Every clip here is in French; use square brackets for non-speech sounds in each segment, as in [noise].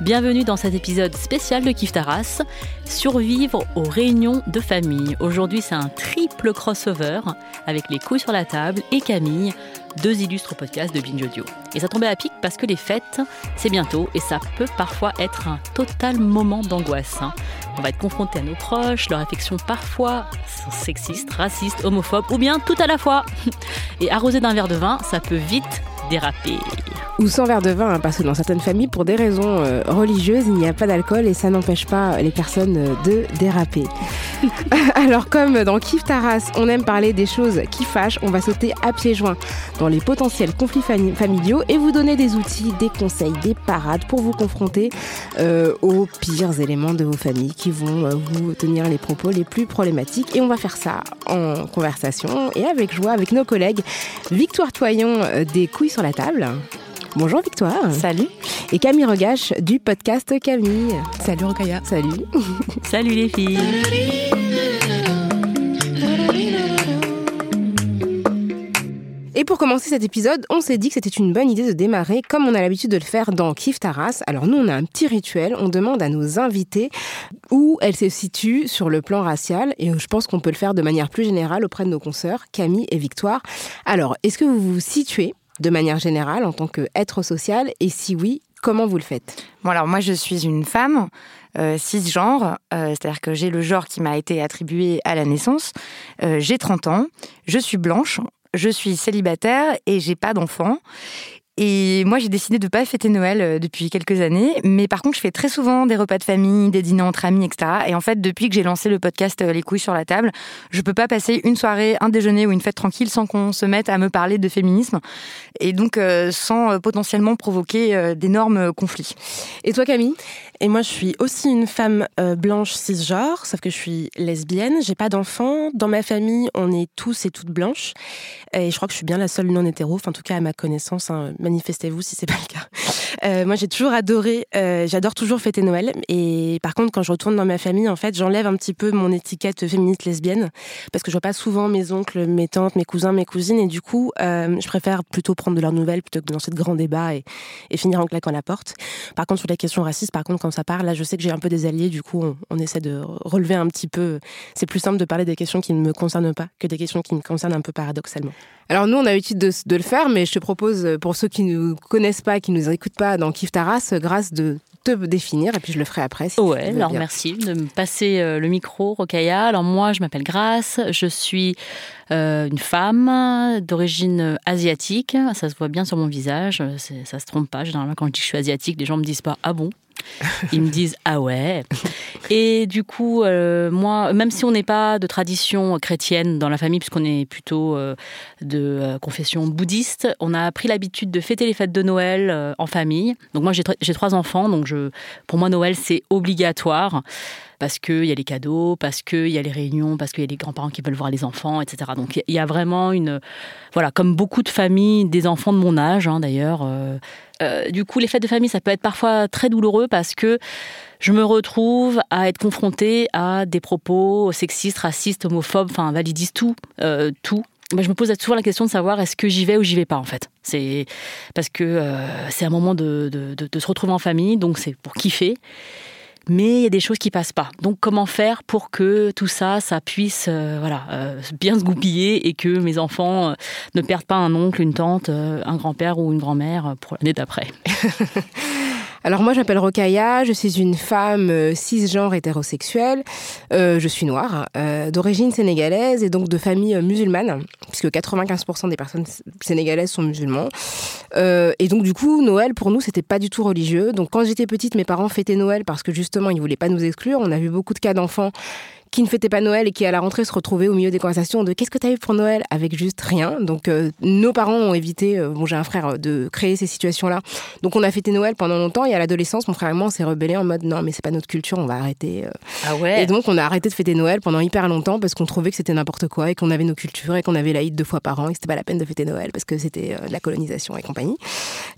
Bienvenue dans cet épisode spécial de Kif Taras, survivre aux réunions de famille. Aujourd'hui, c'est un triple crossover avec les couilles sur la table et Camille, deux illustres podcasts de Binge Audio. Et ça tombait à pic parce que les fêtes, c'est bientôt et ça peut parfois être un total moment d'angoisse. hein. On va être confronté à nos proches, leurs affections parfois sexistes, racistes, homophobes ou bien tout à la fois. [laughs] Et arrosé d'un verre de vin, ça peut vite déraper. Ou sans verre de vin, hein, parce que dans certaines familles, pour des raisons euh, religieuses, il n'y a pas d'alcool et ça n'empêche pas les personnes euh, de déraper. [laughs] Alors comme dans Kif Taras, on aime parler des choses qui fâchent, on va sauter à pieds joints dans les potentiels conflits fami- familiaux et vous donner des outils, des conseils, des parades pour vous confronter euh, aux pires éléments de vos familles qui vont vous tenir les propos les plus problématiques. Et on va faire ça en conversation et avec joie avec nos collègues Victoire Toyon des Couilles sur la table. Bonjour Victoire. Salut Et Camille Regache du podcast Camille. Salut Rokaya. Salut. [laughs] Salut les filles Et pour commencer cet épisode, on s'est dit que c'était une bonne idée de démarrer comme on a l'habitude de le faire dans Kif Taras. Alors nous, on a un petit rituel, on demande à nos invités où elles se situent sur le plan racial et je pense qu'on peut le faire de manière plus générale auprès de nos consoeurs Camille et Victoire. Alors, est-ce que vous vous situez de manière générale en tant qu'être social et si oui, comment vous le faites? Bon alors moi je suis une femme euh, cisgenre, euh, c'est-à-dire que j'ai le genre qui m'a été attribué à la naissance. Euh, j'ai 30 ans, je suis blanche, je suis célibataire et j'ai pas d'enfant. Et moi, j'ai décidé de ne pas fêter Noël euh, depuis quelques années, mais par contre, je fais très souvent des repas de famille, des dîners entre amis, etc. Et en fait, depuis que j'ai lancé le podcast euh, Les couilles sur la table, je peux pas passer une soirée, un déjeuner ou une fête tranquille sans qu'on se mette à me parler de féminisme, et donc euh, sans potentiellement provoquer d'énormes conflits. Et toi Camille? Et moi, je suis aussi une femme blanche cisgenre, sauf que je suis lesbienne. J'ai pas d'enfants. Dans ma famille, on est tous et toutes blanches. Et je crois que je suis bien la seule non hétéro, enfin, en tout cas à ma connaissance. hein. Manifestez-vous si c'est pas le cas. Euh, moi, j'ai toujours adoré. euh, J'adore toujours fêter Noël. Et par contre, quand je retourne dans ma famille, en fait, j'enlève un petit peu mon étiquette féministe lesbienne parce que je vois pas souvent mes oncles, mes tantes, mes cousins, mes cousines. Et du coup, euh, je préfère plutôt prendre de leurs nouvelles plutôt que de lancer de grands et, finir en claquant la porte. Par contre, sur les questions racistes, par contre, quand ça part, là, je sais que j'ai un peu des alliés. Du coup, on, essaie de relever un petit peu. C'est plus simple de parler des questions qui ne me concernent pas que des questions qui me concernent un peu paradoxalement. Alors nous, on a l'habitude de, le faire, mais je te propose, pour ceux qui ne nous connaissent pas, qui ne nous écoutent pas dans Kif Taras, grâce de te définir, et puis je le ferai après. Si Ouais, alors bien. merci de me passer euh, le micro, Rokaya. Alors moi, je m'appelle Grace, je suis euh, une femme d'origine asiatique. Ça se voit bien sur mon visage, ça se trompe pas. Généralement, quand je dis que je suis asiatique, les gens me disent pas ah bon? Ils me disent ah ouais. Et du coup, euh, moi, même si on n'est pas de tradition chrétienne dans la famille, puisqu'on est plutôt euh, de euh, confession bouddhiste, on a pris l'habitude de fêter les fêtes de Noël en famille. Donc moi, j'ai tr- j'ai trois enfants, donc je, pour moi, Noël, c'est obligatoire parce qu'il y a les cadeaux, parce qu'il y a les réunions, parce qu'il y a les grands-parents qui veulent voir les enfants, etc. Donc il y a vraiment une... Voilà, comme beaucoup de familles, des enfants de mon âge, hein, d'ailleurs, Euh, du coup, les fêtes de famille, ça peut être parfois très douloureux parce que je me retrouve à être confrontée à des propos sexistes, racistes, homophobes, enfin validistes, tout, euh, tout. Je me pose toujours la question de savoir est-ce que j'y vais ou j'y vais pas en fait. C'est parce que euh, c'est un moment de, de, de, se retrouver en famille, donc c'est pour kiffer mais il y a des choses qui passent pas. Donc comment faire pour que tout ça, ça puisse euh, voilà, euh, bien se goupiller et que mes enfants euh, ne perdent pas un oncle, une tante, un grand-père ou une grand-mère pour l'année d'après? [laughs] Alors moi, j'appelle Rokaya, je suis une femme euh, cisgenre hétérosexuelle, euh, je suis noire, euh, d'origine sénégalaise et donc de famille musulmane, puisque 95% des personnes sénégalaises sont musulmans. et donc du coup, Noël pour nous, c'était pas du tout religieux. Donc quand j'étais petite, mes parents fêtaient Noël parce que justement, ils voulaient pas nous exclure. On a vu beaucoup de cas d'enfants qui ne fêtait pas Noël et qui à la rentrée se retrouvait au milieu des conversations de qu'est-ce que tu as eu pour Noël? avec juste rien. Donc euh, nos parents ont évité, euh, bon j'ai un frère, euh, de créer ces situations-là. Donc on a fêté Noël pendant longtemps et à l'adolescence, mon frère et moi on s'est rebellé en mode non mais c'est pas notre culture, on va arrêter. Ah ouais. Et donc on a arrêté de fêter Noël pendant hyper longtemps parce qu'on trouvait que c'était n'importe quoi et qu'on avait nos cultures et qu'on avait l'Aïd deux fois par an et que c'était pas la peine de fêter Noël parce que c'était de la colonisation et compagnie.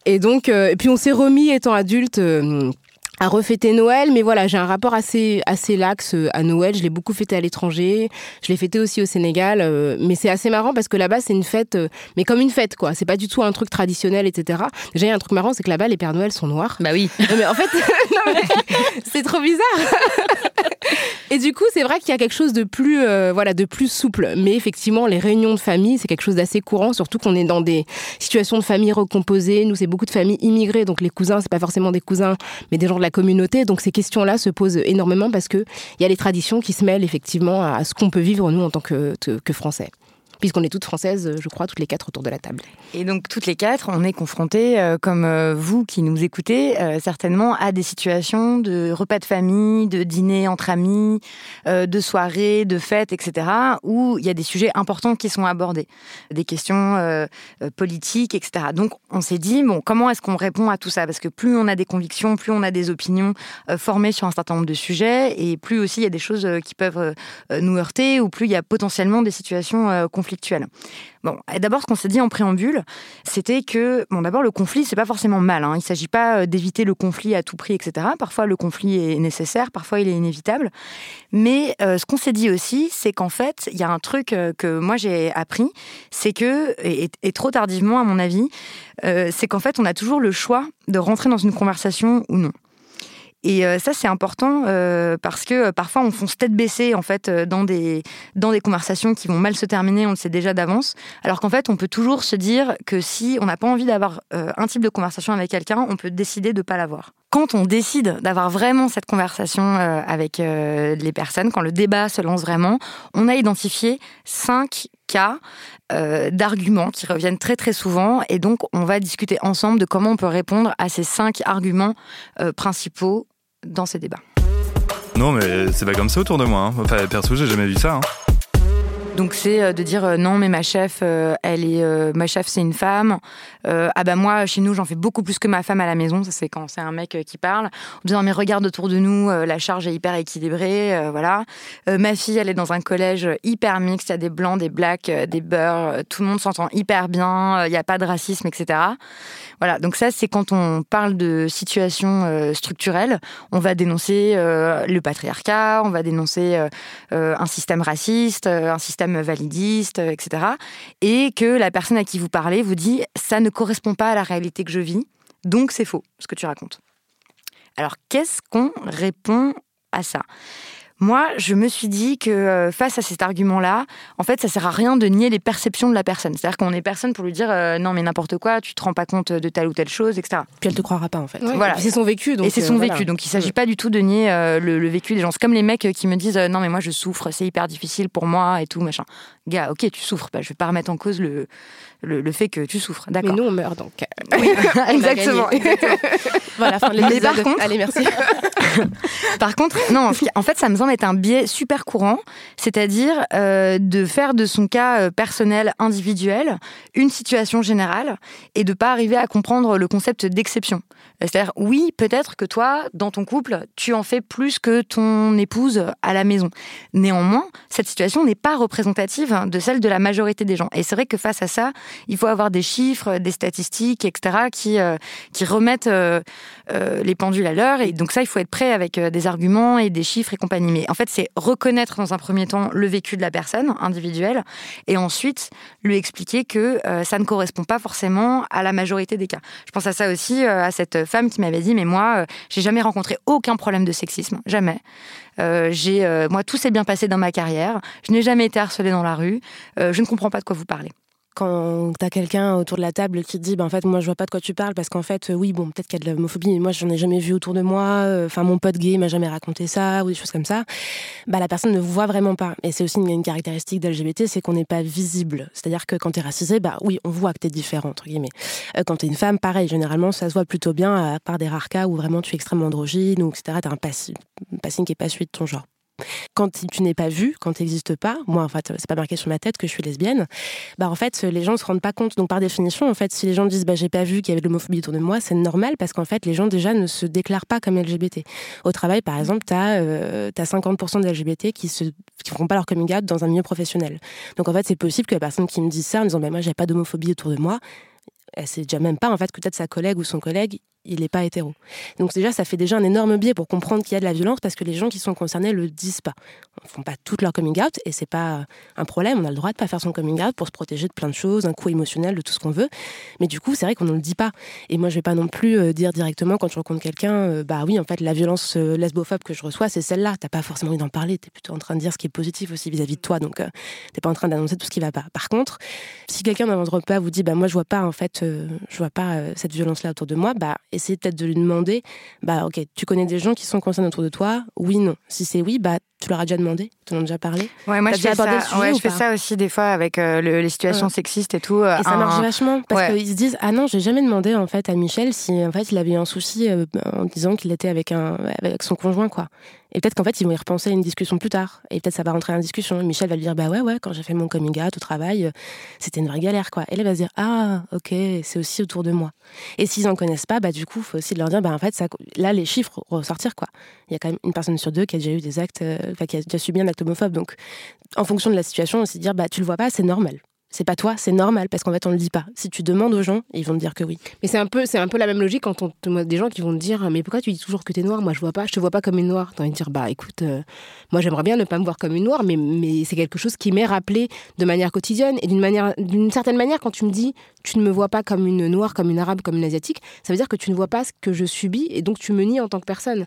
Et donc et puis on s'est remis étant adulte à refêter Noël, mais voilà, j'ai un rapport assez assez lax euh, à Noël. Je l'ai beaucoup fêté à l'étranger, je l'ai fêté aussi au Sénégal, euh, mais c'est assez marrant parce que là-bas c'est une fête, euh, mais comme une fête quoi. C'est pas du tout un truc traditionnel, etc. Déjà il y a un truc marrant, c'est que là-bas les Pères Noël sont noirs. Bah oui. [laughs] mais en fait, [laughs] [laughs] c'est trop bizarre. Et du coup, c'est vrai qu'il y a quelque chose de plus, voilà, de plus souple. Mais effectivement, les réunions de famille, c'est quelque chose d'assez courant, surtout qu'on est dans des situations de famille recomposées. Nous, c'est beaucoup de familles immigrées, donc les cousins, c'est pas forcément des cousins, mais des gens de la communauté. Donc ces questions-là se posent énormément parce qu'il y a les traditions qui se mêlent effectivement à ce qu'on peut vivre nous en tant que, que Français puisqu'on est toutes françaises, je crois, toutes les quatre autour de la table. Et donc, toutes les quatre, on est confrontées, euh, comme euh, vous qui nous écoutez, euh, certainement à des situations de repas de famille, de dîner entre amis, de soirées, de fêtes, etc., où il y a des sujets importants qui sont abordés, des questions politiques, etc. Donc, on s'est dit, bon, comment est-ce qu'on répond à tout ça? Parce que plus on a des convictions, plus on a des opinions formées sur un certain nombre de sujets, et plus aussi il y a des choses qui peuvent nous heurter, ou plus il y a potentiellement des situations conflictuelles Bon, d'abord, ce qu'on s'est dit en préambule, c'était que, bon, d'abord, le conflit, c'est pas forcément mal. Hein. Il s'agit pas euh, d'éviter le conflit à tout prix, etc. Parfois, le conflit est nécessaire, parfois, il est inévitable. Mais euh, ce qu'on s'est dit aussi, c'est qu'en fait, il y a un truc euh, que moi j'ai appris, c'est que, et, trop tardivement à mon avis, c'est qu'en fait, on a toujours le choix de rentrer dans une conversation ou non. Et euh, ça, c'est important euh, parce que euh, parfois, on fonce tête baissée en fait dans des dans des conversations qui vont mal se terminer. On le sait déjà d'avance. Alors qu'en fait, on peut toujours se dire que si on n'a pas envie d'avoir un type de conversation avec quelqu'un, on peut décider de pas l'avoir. Quand on décide d'avoir vraiment cette conversation avec les personnes, quand le débat se lance vraiment, on a identifié cinq cas d'arguments qui reviennent très très souvent et donc on va discuter ensemble de comment on peut répondre à ces cinq arguments principaux dans ces débats. Non, mais c'est pas comme ça autour de moi. Hein. Enfin, perso, j'ai jamais vu ça. Hein. Donc c'est euh, de dire euh, non mais ma chef euh, elle est ma chef c'est une femme. Ah bah moi chez nous j'en fais beaucoup plus que ma femme à la maison. Ça c'est quand c'est un mec qui parle. En disant mais regarde autour de nous la charge est hyper équilibrée voilà. Ma fille elle est dans un collège hyper mixte. Il y a des blancs des blacks des beurs tout le monde s'entend hyper bien il n'y a pas de racisme etc voilà, donc ça, c'est quand on parle de situation structurelle, on va dénoncer le patriarcat, on va dénoncer un système raciste, un système validiste, etc. Et que la personne à qui vous parlez vous dit ça ne correspond pas à la réalité que je vis, donc c'est faux ce que tu racontes. Alors qu'est-ce qu'on répond à ça? Moi, je me suis dit que euh, face à cet argument-là, en fait, ça sert à rien de nier les perceptions de la personne. C'est-à-dire qu'on est personne pour lui dire euh, non mais n'importe quoi, tu te rends pas compte de telle ou telle chose, etc. Puis elle te croira pas en fait. Voilà. C'est son vécu. Donc et c'est son euh, vécu. Donc il s'agit pas du tout de nier le, vécu des gens. C'est comme les mecs qui me disent non mais moi je souffre, c'est hyper difficile pour moi et tout machin. Gars, ok tu souffres, bah, je vais pas remettre en cause le, le, fait que tu souffres. D'accord. Mais nous on meurt donc. Oui, [laughs] exactement. [laughs] voilà. Fin de mais par contre, allez merci. [laughs] [laughs] par contre, non, en fait ça me semble est un biais super courant, c'est-à-dire euh, de faire de son cas euh, personnel individuel une situation générale et de pas arriver à comprendre le concept d'exception. C'est-à-dire, oui, peut-être que toi, dans ton couple, tu en fais plus que ton épouse à la maison. Néanmoins, cette situation n'est pas représentative de celle de la majorité des gens. Et c'est vrai que face à ça, Il faut avoir des chiffres, des statistiques, etc., qui, qui remettent les pendules à l'heure. Et donc ça, il faut être avec des arguments et des chiffres et compagnie. Mais en fait, c'est reconnaître dans un premier temps le vécu de la personne individuelle et ensuite lui expliquer que ça ne correspond pas forcément à la majorité des cas. Je pense à ça aussi, à cette femme qui m'avait dit, mais moi, j'ai jamais rencontré aucun problème de sexisme, jamais. Euh, euh, moi, tout s'est bien passé dans ma carrière. Je n'ai jamais été harcelée dans la rue. Euh, je ne comprends pas de quoi vous parlez quand t'as quelqu'un autour de la table qui te dit, bah, en fait, moi, je vois pas de quoi tu parles, parce qu'en fait, oui, bon, peut-être qu'il y a de l'homophobie, mais moi, j'en ai jamais vu autour de moi, enfin, mon pote gay m'a jamais raconté ça, ou des choses comme ça, bah, la personne ne voit vraiment pas. Et c'est aussi une, caractéristique d'LGBT, c'est qu'on n'est pas visible. C'est-à-dire que quand t'es racisé, bah oui, on voit que t'es différent, entre guillemets. quand t'es une femme, pareil, généralement, ça se voit plutôt bien, à part des rares cas où vraiment tu es extrêmement androgyne, ou etc., t'as un passing, qui est pas celui de ton genre. Quand tu n'es pas vu, quand tu n'existes pas, moi en fait c'est pas marqué sur ma tête que je suis lesbienne, bah en fait les gens ne se rendent pas compte. Donc par définition en fait si les gens disent bah j'ai pas vu qu'il y avait de l'homophobie autour de moi, c'est normal parce qu'en fait les gens déjà ne se déclarent pas comme LGBT. Au travail par exemple tu as, euh, 50% de LGBT qui se qui feront pas leur coming out dans un milieu professionnel. Donc en fait c'est possible que la personne qui me dit ça en disant bah moi j'ai pas d'homophobie autour de moi, elle sait déjà même pas en fait que peut-être sa collègue ou son collègue il n'est pas hétéro. Donc déjà, ça fait déjà un énorme biais pour comprendre qu'il y a de la violence parce que les gens qui sont concernés le disent pas. Ils font pas tout leur coming out et c'est pas un problème. On a le droit de pas faire son coming out pour se protéger de plein de choses, un coup émotionnel, de tout ce qu'on veut. Mais du coup, c'est vrai qu'on ne le dit pas. Et moi, je vais pas non plus euh, dire directement quand je rencontre quelqu'un, euh, bah oui, en fait, la violence euh, lesbophobe que je reçois, c'est celle-là. T'as pas forcément envie d'en parler. Tu es plutôt en train de dire ce qui est positif aussi vis-à-vis de toi. Donc, tu t'es pas en train d'annoncer tout ce qui va pas. Par contre, si quelqu'un dans votre repas vous dit, bah moi, je vois pas en fait, je vois pas cette violence-là autour de moi, bah essayez peut-être de lui demander, bah ok, tu connais des gens qui sont concernés autour de toi? Oui, non. Si c'est oui, bah tu leur as déjà demandé? Tu en as déjà parlé? Ouais, moi je fais, ça, ouais, je fais ça aussi des fois avec euh, les situations sexistes et tout. et ça marche vachement parce qu'ils se disent Ah non, j'ai jamais demandé en fait à Michel si en fait il avait eu un souci euh, en disant qu'il était avec, un, avec son conjoint quoi. Et peut-être qu'en fait, ils vont y repenser à une discussion plus tard. Et peut-être ça va rentrer en discussion. Michel va lui dire Bah ouais, ouais, quand j'ai fait mon coming out au travail, euh, c'était une vraie galère, quoi. Et elle va se dire Ah, ok, c'est aussi autour de moi. Et s'ils en connaissent pas, bah du coup, il faut aussi leur dire Bah en fait, ça, là, les chiffres ressortir, quoi. Il y a quand même une personne sur deux qui a déjà eu des actes, qui a subi un acte homophobe. Donc, en fonction de la situation, aussi dire Bah tu le vois pas, c'est normal c'est pas toi, c'est normal parce qu'en fait on le dit pas. Si tu demandes aux gens, ils vont te dire que oui. Mais c'est un peu, c'est un peu la même logique quand on te des gens qui vont te dire mais pourquoi tu dis toujours que tu es noire? Moi je vois pas, je te vois pas comme une noire. T'as envie de dire bah écoute, euh, moi j'aimerais bien ne pas me voir comme une noire, mais mais c'est quelque chose qui m'est rappelé de manière quotidienne et d'une manière, d'une certaine manière quand tu me dis tu ne me vois pas comme une noire, comme une arabe, comme une asiatique, ça veut dire que tu ne vois pas ce que je subis et donc tu me nies en tant que personne.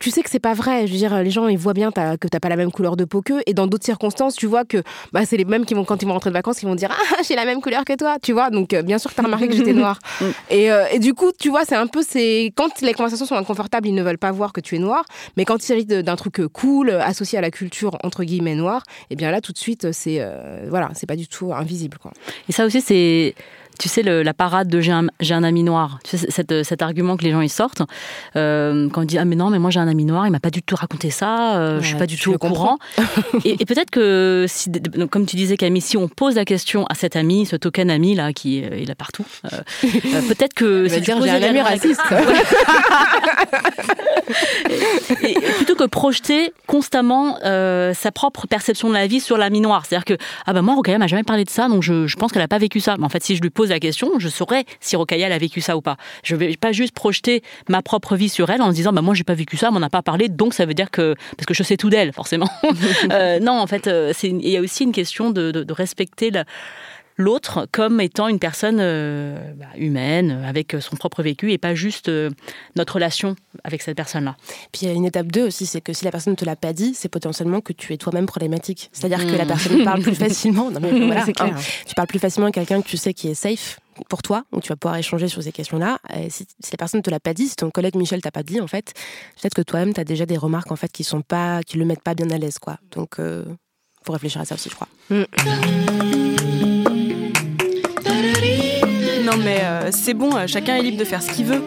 Tu sais que c'est pas vrai. Je veux dire, les gens ils voient bien que t'as pas la même couleur de peau qu'eux et dans d'autres circonstances tu vois que bah c'est les mêmes qui vont quand ils vont rentrer de vacances, ils vont dire ah [laughs] j'ai la même couleur que toi, tu vois. Donc, euh, bien sûr que tu as remarqué que j'étais [laughs] noire. Mm. et, euh, et, du coup, tu vois, c'est un peu. c'est Quand les conversations sont inconfortables, ils ne veulent pas voir que tu es noire. Mais quand il s'agit d'un truc euh, cool, associé à la culture, entre guillemets, noire, et eh bien là, tout de suite, c'est. voilà, c'est pas du tout invisible. Quoi. Et ça aussi, c'est tu sais, la parade de j'ai un, un, ami noir, tu sais, cet, argument que les gens y sortent, euh, quand on dit Ah, mais non, mais moi j'ai un ami noir, il m'a pas du tout raconté ça, euh, je suis pas du tout au courant. [laughs] et, peut-être que, si, comme tu disais, Camille, si on pose la question à cet ami, ce token ami là, qui est là partout, euh, [laughs] peut-être que. c'est dire j'ai un ami raciste. [laughs] et, plutôt que projeter constamment sa propre perception de la vie sur l'ami noir. C'est-à-dire que, ah ben moi, Rokaya m'a jamais parlé de ça, donc je, je pense qu'elle a pas vécu ça. Mais en fait, si je lui pose la question, je saurais si Rokaya a vécu ça ou pas. Je vais pas juste projeter ma propre vie sur elle en se disant bah moi j'ai pas vécu ça, on m'en a pas parlé, donc ça veut dire que parce que je sais tout d'elle forcément. [laughs] Euh, non, en fait, euh, il y a aussi une question de, de, respecter l'autre comme étant une personne euh, bah, humaine, avec son propre vécu, et pas juste notre relation avec cette personne-là. Puis il y a une étape 2 aussi, c'est que si la personne ne te l'a pas dit, c'est potentiellement que tu es toi-même problématique. C'est-à-dire que la hmm. personne parle plus facilement. Non, mais [laughs] voilà, clair. Tu parles plus facilement à quelqu'un que tu sais qui est safe pour toi, où tu vas pouvoir échanger sur ces questions-là. Si, si, la personne ne te l'a pas dit, si ton collègue Michel t'a pas dit, en fait, peut-être que toi-même, tu as déjà des remarques en fait, qui sont pas, qui le mettent pas bien à l'aise. quoi. Donc, il euh, faut réfléchir à ça aussi, je crois. Mm. Mais euh, c'est bon, euh, chacun est libre de faire ce qu'il veut.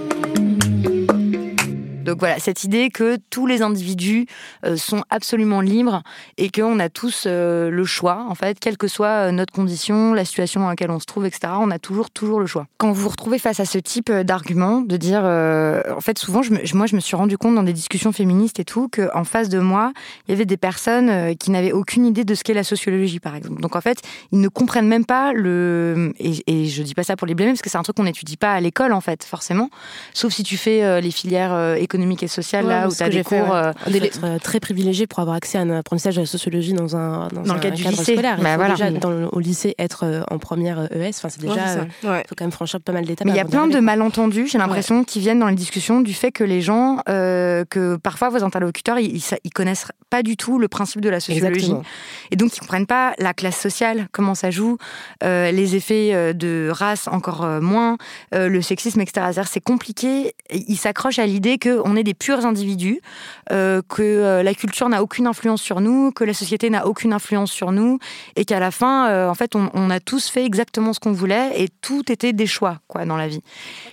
Donc voilà, cette idée que tous les individus euh, sont absolument libres et qu'on a tous euh, le choix, en fait, quelle que soit notre condition, la situation dans laquelle on se trouve, etc. On a toujours, toujours le choix. Quand vous vous retrouvez face à ce type d'argument, de dire, en fait, souvent, moi, je me suis rendu compte dans des discussions féministes et tout, qu'en face de moi, il y avait des personnes qui n'avaient aucune idée de ce qu'est la sociologie, par exemple. Donc en fait, ils ne comprennent même pas le. Et, et je dis pas ça pour les blâmer, parce que c'est un truc qu'on n'étudie pas à l'école, en fait, forcément. Sauf si tu fais euh, les filières euh, économiques et sociales, là, où tu as des cours. Euh, euh, très privilégié pour avoir accès à un apprentissage de la sociologie dans un, dans, dans un le cadre, du lycée. scolaire. Bah, voilà. déjà, dans au lycée, être en première ES, enfin, c'est déjà. Il faut quand même franchir pas mal d'étapes. Mais il y a plein de malentendus, j'ai l'impression, qui viennent dans les discussions du fait que les gens, que parfois vos interlocuteurs, ils, ils, connaissent pas du tout le principe de la sociologie. Et donc, ils comprennent pas la classe sociale, comment ça joue, les effets de race encore moins, le sexisme, etc. C'est compliqué. Ils s'accrochent à l'idée qu'on est des purs individus, euh, que euh, la culture n'a aucune influence sur nous, que la société n'a aucune influence sur nous, et qu'à la fin, euh, en fait, on, a tous fait exactement ce qu'on voulait, et tout était des choix, quoi, dans la vie.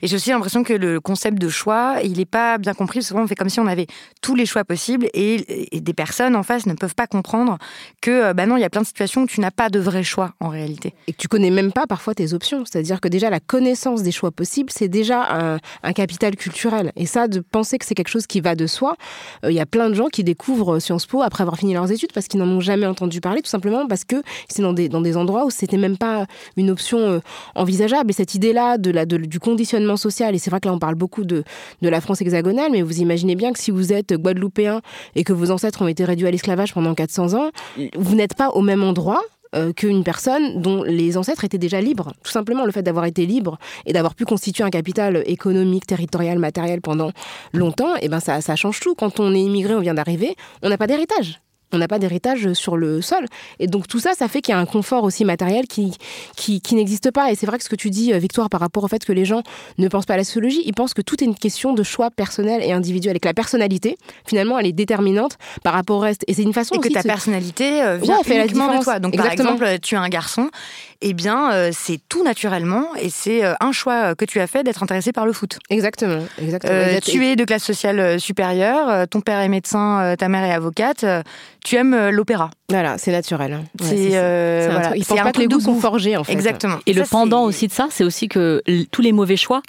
Et j'ai aussi l'impression que le concept de choix, il n'est pas bien compris, parce qu'on fait comme si on avait tous les choix possibles, et, des personnes en face ne peuvent pas comprendre que, bah non, il y a plein de situations où tu n'as pas de vrai choix, en réalité. Et que tu connais même pas parfois tes options, c'est-à-dire que déjà la connaissance des choix possibles, c'est déjà un, un capital culturel. Et ça, de penser c'est quelque chose qui va de soi, euh, il y a plein de gens qui découvrent Sciences Po après avoir fini leurs études parce qu'ils n'en ont jamais entendu parler, tout simplement parce que c'est dans des, endroits où c'était même pas une option euh, envisageable. Et cette idée-là du conditionnement social, et c'est vrai que là on parle beaucoup de la France hexagonale, mais vous imaginez bien que si vous êtes guadeloupéen et que vos ancêtres ont été réduits à l'esclavage pendant 400 ans, vous n'êtes pas au même endroit euh, qu'une personne dont les ancêtres étaient déjà libres. Tout simplement, le fait d'avoir été libre et d'avoir pu constituer un capital économique, territorial, matériel pendant longtemps, et eh ben ça, ça change tout. Quand on est immigré, on vient d'arriver, on n'a pas d'héritage on n'a pas d'héritage sur le sol. Et donc tout ça, ça fait qu'il y a un confort aussi matériel qui, qui, n'existe pas. Et c'est vrai que ce que tu dis, euh, Victoire, par rapport au fait que les gens ne pensent pas à la sociologie, ils pensent que tout est une question de choix personnel et individuel. Et que la personnalité, finalement, elle est déterminante par rapport au reste. Et c'est une façon et que ta personnalité euh, vient fait uniquement de toi. Donc par exemple, tu es un garçon, eh bien euh, c'est tout naturellement et c'est un choix que tu as fait d'être intéressé par le foot. Exactement. Exactement. tu es de classe sociale supérieure, ton père est médecin, ta mère est avocate tu aimes euh, l'opéra. Voilà, c'est naturel. c'est, euh, voilà. Il pas que les goûts sont forgés en fait. Exactement. Et le pendant aussi de ça, c'est aussi que tous les mauvais choix,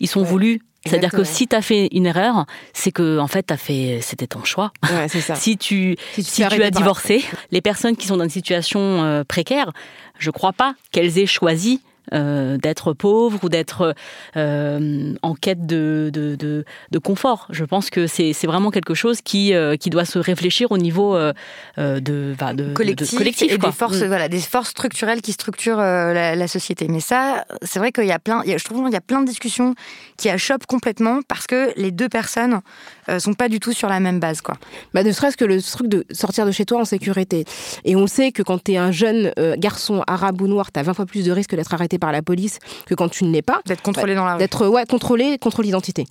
ils sont voulus c'est-à-dire que si tu as fait une erreur, c'est que en fait, as fait, c'était ton choix. Ouais, [laughs] ça. si tu, si tu, as divorcé, les personnes qui sont dans une situation euh, précaire, je crois pas qu'elles aient choisi euh, d'être pauvre ou d'être euh, en quête de, de, de, confort. Je pense que c'est vraiment quelque chose qui, euh, qui doit se réfléchir au niveau de, de, collectif, collectif et des forces, mm. voilà, des forces structurelles qui structurent la, société. Mais ça, c'est vrai qu'il y a plein, je trouve qu'il y a plein de discussions qui achoppent complètement parce que les deux personnes sont pas du tout sur la même base. Quoi. Bah, ne serait-ce que le truc de sortir de chez toi en sécurité. Et on sait que quand tu es un jeune garçon arabe ou noir, tu as 20 fois plus de risques d'être arrêté par la police que quand tu ne l'es pas. D'être contrôlé dans la rue. D'être ouais, contrôlé, contre l'identité.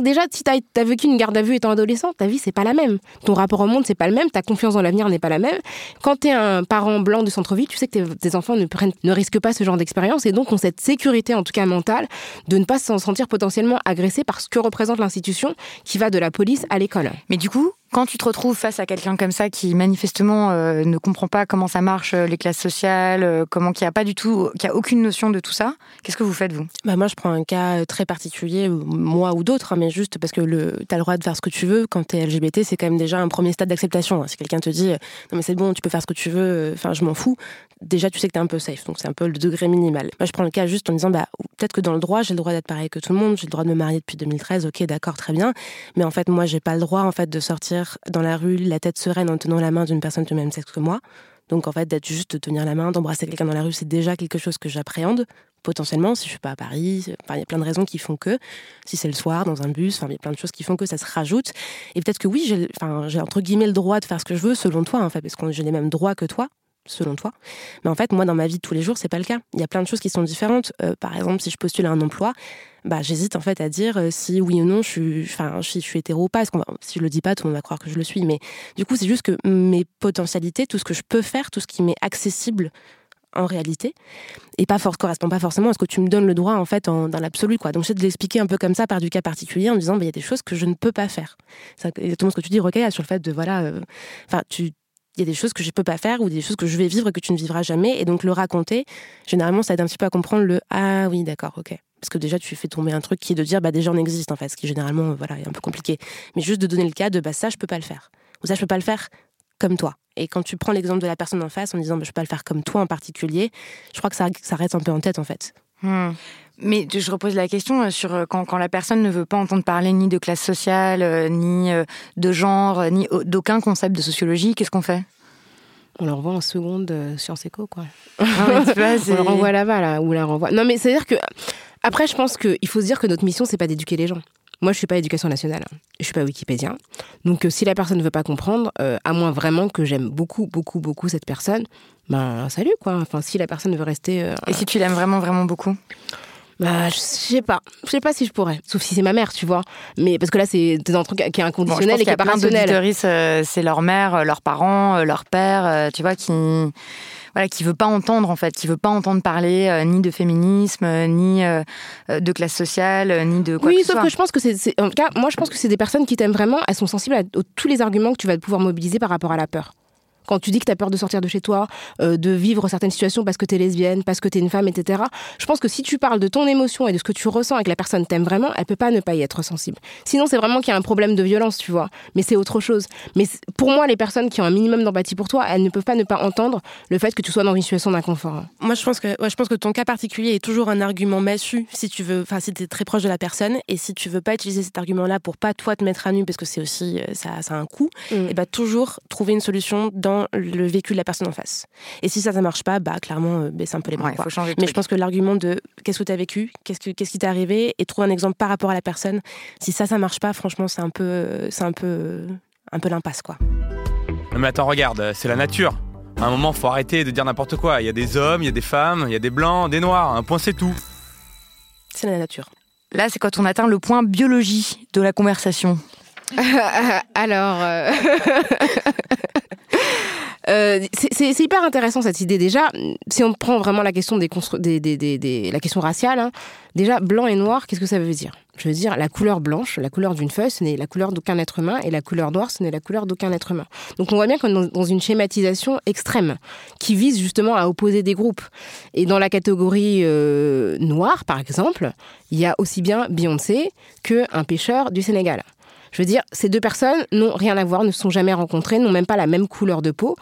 Déjà, si tu as, vécu une garde à vue étant adolescent, ta vie, c'est pas la même. Ton rapport au monde, c'est pas le même. Ta confiance dans l'avenir n'est pas la même. Quand tu es un parent blanc de centre-ville, tu sais que tes, enfants ne, prennent, ne risquent pas ce genre d'expérience et donc ont cette sécurité, en tout cas mentale, de ne pas se sentir potentiellement agressé par ce que représente l'institution qui va de la police à l'école. Mais du coup, quand tu te retrouves face à quelqu'un comme ça qui manifestement euh, ne comprend pas comment ça marche, euh, les classes sociales, euh, comment qui a pas du tout, qui a aucune notion de tout ça, qu'est-ce que vous faites vous? Bah moi je prends un cas très particulier, moi ou d'autres, mais juste parce que tu as le droit de faire ce que tu veux quand tu es LGBT, c'est quand même déjà un premier stade d'acceptation. Hein. Si quelqu'un te dit non mais c'est bon, tu peux faire ce que tu veux, enfin je m'en fous, déjà tu sais que tu es un peu safe, donc c'est un peu le degré minimal. Moi je prends le cas juste en disant bah peut-être que dans le droit j'ai le droit d'être pareil que tout le monde, j'ai le droit de me marier depuis 2013, ok d'accord très bien, mais en fait moi j'ai pas le droit en fait de sortir dans la rue la tête sereine en tenant la main d'une personne du même sexe que moi. Donc en fait d'être juste de tenir la main, d'embrasser quelqu'un dans la rue, c'est déjà quelque chose que j'appréhende potentiellement si je suis pas à Paris. il y a plein de raisons qui font que si c'est le soir dans un bus, il y a plein de choses qui font que ça se rajoute. Et peut-être que oui, j'ai entre guillemets le droit de faire ce que je veux selon toi en fait parce que j'ai les mêmes droits que toi selon toi. Mais en fait, moi, dans ma vie de tous les jours, c'est pas le cas. Il y a plein de choses qui sont différentes. Euh, par exemple, si je postule à un emploi, bah, j'hésite en fait à dire euh, si oui ou non je suis, enfin, je suis hétéro ou pas. Parce que si je le dis pas, tout le monde va croire que je le suis. Mais du coup, c'est juste que mes potentialités, tout ce que je peux faire, tout ce qui m'est accessible en réalité et pas for correspond pas forcément à ce que tu me donnes le droit en fait dans l'absolu quoi. Donc j'essaie de l'expliquer un peu comme ça par du cas particulier en disant bah, il y a des choses que je ne peux pas faire. C'est exactement ce que tu dis Rocaille sur le fait de voilà euh, enfin tu il y a des choses que je peux pas faire ou des choses que je vais vivre et que tu ne vivras jamais et donc le raconter généralement ça aide un petit peu à comprendre le ah oui d'accord ok parce que déjà tu fais tomber un truc qui est de dire bah déjà on existe en fait ce qui généralement voilà est un peu compliqué mais juste de donner le cas de bah ça je peux pas le faire ou ça je peux pas le faire comme toi. Et quand tu prends l'exemple de la personne en face en disant bah, je peux pas le faire comme toi en particulier, je crois que ça, ça reste un peu en tête en fait. Hmm. Mais je repose la question euh, sur euh, quand, quand, la personne ne veut pas entendre parler ni de classe sociale, euh, ni de genre, ni d'aucun concept de sociologie, qu'est-ce qu'on fait? On le renvoie en seconde Sciences Éco, quoi. Ah [laughs] on le renvoie là-bas, là, ou la renvoie. Non, mais c'est-à-dire que. Après, je pense qu'il faut se dire que notre mission, c'est pas d'éduquer les gens. Moi, je suis pas éducation nationale, je suis pas Wikipédia. Donc, euh, si la personne ne veut pas comprendre, euh, à moins vraiment que j'aime beaucoup, beaucoup, beaucoup cette personne, ben salut quoi. Enfin, si la personne veut rester. Euh, Et si tu l'aimes vraiment, vraiment beaucoup? Bah, je sais pas. Je sais pas si je pourrais. Sauf si c'est ma mère, tu vois. Mais parce que là, c'est un truc qui est inconditionnel et qui est pas rationnel. c'est leur mère, leurs parents, leur père, tu vois, qui voilà, qui veut pas entendre en fait, qui veut pas entendre parler euh, ni de féminisme, euh, ni euh, de classe sociale, ni de quoi oui, que ce soit. Oui, sauf que je pense que c'est, en tout cas, moi je pense que c'est des personnes qui t'aiment vraiment. Elles sont sensibles à tous les arguments que tu vas pouvoir mobiliser par rapport à la peur. Quand tu dis que tu as peur de sortir de chez toi, euh, de vivre certaines situations parce que tu es lesbienne, parce que tu es une femme, etc., je pense que si tu parles de ton émotion et de ce que tu ressens et que la personne t'aime vraiment, elle peut pas ne pas y être sensible. Sinon, c'est vraiment qu'il y a un problème de violence, tu vois. Mais c'est autre chose. Mais pour moi, les personnes qui ont un minimum d'empathie pour toi, elles ne peuvent pas ne pas entendre le fait que tu sois dans une situation d'inconfort. Moi, je pense que, je pense que ton cas particulier est toujours un argument massu si tu veux, enfin, si tu es très proche de la personne et si tu veux pas utiliser cet argument-là pour pas toi te mettre à nu parce que c'est aussi, euh, ça, ça a un coût, mm. et bah, toujours trouver une solution dans le vécu la personne en face. Et si ça, ça marche pas, bah clairement, euh, baisse un peu les bras. Mais je pense que l'argument de qu'est-ce que tu as vécu, qu'est-ce, que, qu'est-ce qui t'est arrivé, et trouver un exemple par rapport à la personne, si ça, ça marche pas, franchement, c'est un peu, c'est un peu, un peu l'impasse, quoi. mais attends, regarde, c'est la nature. À un moment, faut arrêter de dire n'importe quoi. Il y a des hommes, il y a des femmes, il y a des blancs, des noirs. Un point, c'est tout. C'est la nature. Là, c'est quand on atteint le point biologie de la conversation. [laughs] Alors, euh, [laughs] Euh, c'est hyper intéressant cette idée déjà. Si on prend vraiment la question des, des, des, des la question raciale, hein, déjà blanc et noir, qu'est-ce que ça veut dire? Je veux dire la couleur blanche, la couleur d'une feuille, ce n'est la couleur d'aucun être humain, et la couleur noire, ce n'est la couleur d'aucun être humain. Donc on voit bien qu'on est dans une schématisation extrême qui vise justement à opposer des groupes. Et dans la catégorie euh, noire, par exemple, il y a aussi bien Beyoncé qu'un pêcheur du Sénégal. Je veux dire, ces deux personnes n'ont rien à voir, ne se sont jamais rencontrées, n'ont même pas la même couleur de peau.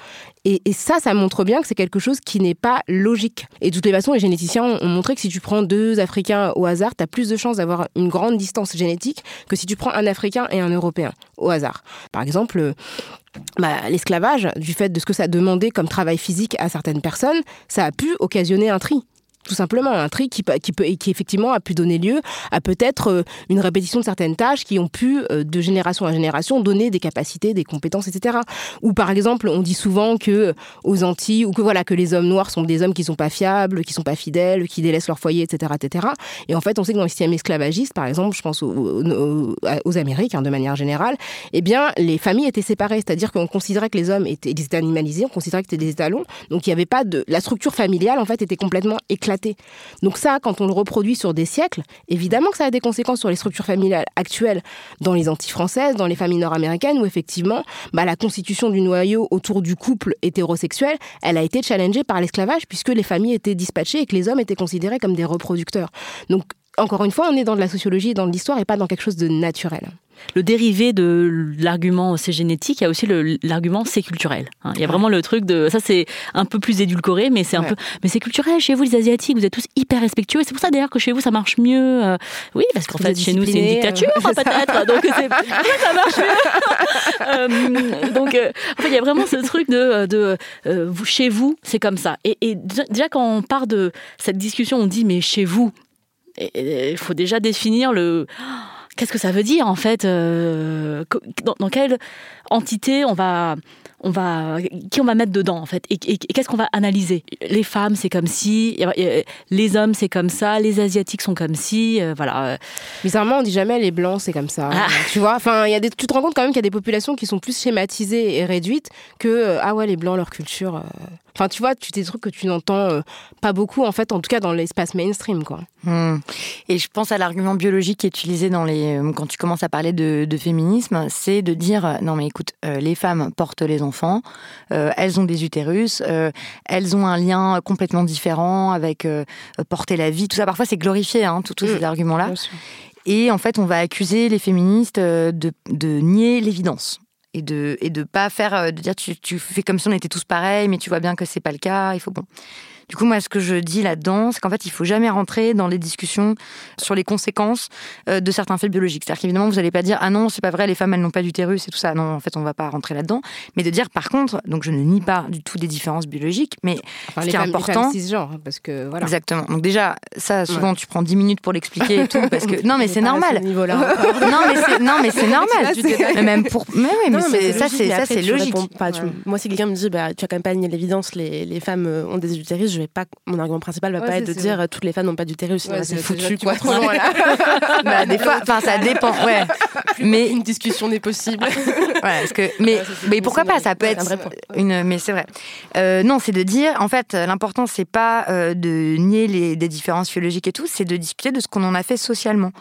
Et, ça, ça montre bien que c'est quelque chose qui n'est pas logique. Et de toutes les façons, les généticiens ont montré que si tu prends deux Africains au hasard, tu as plus de chances d'avoir une grande distance génétique que si tu prends un Africain et un Européen au hasard. Par exemple, bah, l'esclavage, du fait de ce que ça demandait comme travail physique à certaines personnes, ça a pu occasionner un tri tout simplement un tri qui, peut, qui effectivement a pu donner lieu à peut-être euh, une répétition de certaines tâches qui ont pu, euh, de génération à génération, donner des capacités, des compétences, etc. Ou par exemple, on dit souvent que euh, aux Antilles, ou que voilà que les hommes noirs sont des hommes qui sont pas fiables, qui sont pas fidèles, qui délaissent leur foyer, etc., etc. Et en fait, on sait que dans le système esclavagiste, par exemple, je pense aux, Amériques hein, de manière générale, eh bien, les familles étaient séparées, c'est-à-dire qu'on considérait que les hommes étaient, étaient animalisés, on considérait que c'était des étalons, donc il n'y avait pas de, la structure familiale en fait était complètement éclatée donc ça, quand on le reproduit sur des siècles, évidemment que ça a des conséquences sur les structures familiales actuelles dans les Antilles françaises, dans les familles nord-américaines, où effectivement, bah, la constitution du noyau autour du couple hétérosexuel, elle a été challengée par l'esclavage, puisque les familles étaient dispatchées et que les hommes étaient considérés comme des reproducteurs. Encore une fois, on est dans de la sociologie et dans de l'histoire et pas dans quelque chose de naturel le dérivé de l'argument c'est génétique, il y a aussi l'argument c'est culturel. Hein. Il y a vraiment le truc de ça c'est un peu plus édulcoré, mais c'est un peu mais c'est culturel. Chez vous les asiatiques, vous êtes tous hyper respectueux. C'est pour ça d'ailleurs que chez vous ça marche mieux. Euh. oui, parce qu'en fait chez nous c'est une dictature euh, [laughs] peut-être, donc ça marche mieux. [laughs] Euh, donc en fait il y a vraiment ce truc de, de chez vous c'est comme ça. Et, et déjà quand on part de cette discussion, on dit mais chez vous, il faut déjà définir le qu'est-ce que ça veut dire en fait euh, dans, quelle entité on va on va qui on va mettre dedans en fait et, qu'est-ce qu'on va analyser? Les femmes c'est comme si les hommes c'est comme ça les asiatiques sont comme si euh, voilà bizarrement on dit jamais les blancs c'est comme ça ah. tu vois enfin il y a des tu te rends compte quand même qu'il y a des populations qui sont plus schématisées et réduites que euh, ah ouais les blancs leur culture Enfin, tu vois, tu des trucs que tu n'entends euh, pas beaucoup, en fait, en tout cas dans l'espace mainstream, quoi. Hmm. Et je pense à l'argument biologique qui est utilisé dans les, euh, quand tu commences à parler de, féminisme, c'est de dire euh, non mais écoute, les femmes portent les enfants, elles ont des utérus, elles ont un lien complètement différent avec porter la vie, tout ça. Parfois c'est glorifié, hein, tous ces mm. arguments-là. Et en fait, on va accuser les féministes de, de nier l'évidence et de et de pas faire de dire tu, tu, fais comme si on était tous pareils mais tu vois bien que c'est pas le cas. Il faut bon du coup, moi, ce que je dis là-dedans, c'est qu'en fait, il faut jamais rentrer dans les discussions sur les conséquences euh, de certains faits biologiques. C'est-à-dire qu'évidemment, vous n'allez pas dire ah non, c'est pas vrai, les femmes elles n'ont pas d'utérus et tout ça. Non, en fait, on va pas rentrer là-dedans. Mais de dire par contre, donc je ne nie pas du tout des différences biologiques, mais ce qui est important, les femmes hein, parce que voilà. Exactement. Donc déjà, ça, souvent, tu prends 10 minutes pour l'expliquer et tout, parce que [laughs] non, mais c'est normal. [laughs] non, mais c'est non, mais c'est [laughs] normal. même pour, mais oui, mais, ça, c'est ça, c'est logique. Moi, si quelqu'un me dit, bah, tu as quand même pas nié l'évidence, les, les femmes euh, ont des utérus, je vais pas, mon argument principal va pas être de dire euh, toutes les femmes n'ont pas d'utérus. c'est foutu, quoi. Trop loin, là. bah, des fois, enfin, ça dépend, ouais. [laughs] mais une discussion n'est possible. [laughs] ouais, parce que, mais, mais pourquoi pas? Ça peut être une, mais c'est vrai. Euh, non, c'est de dire, en fait, l'important c'est pas euh, de nier les des différences physiologiques et tout, c'est de discuter de ce qu'on en a fait socialement.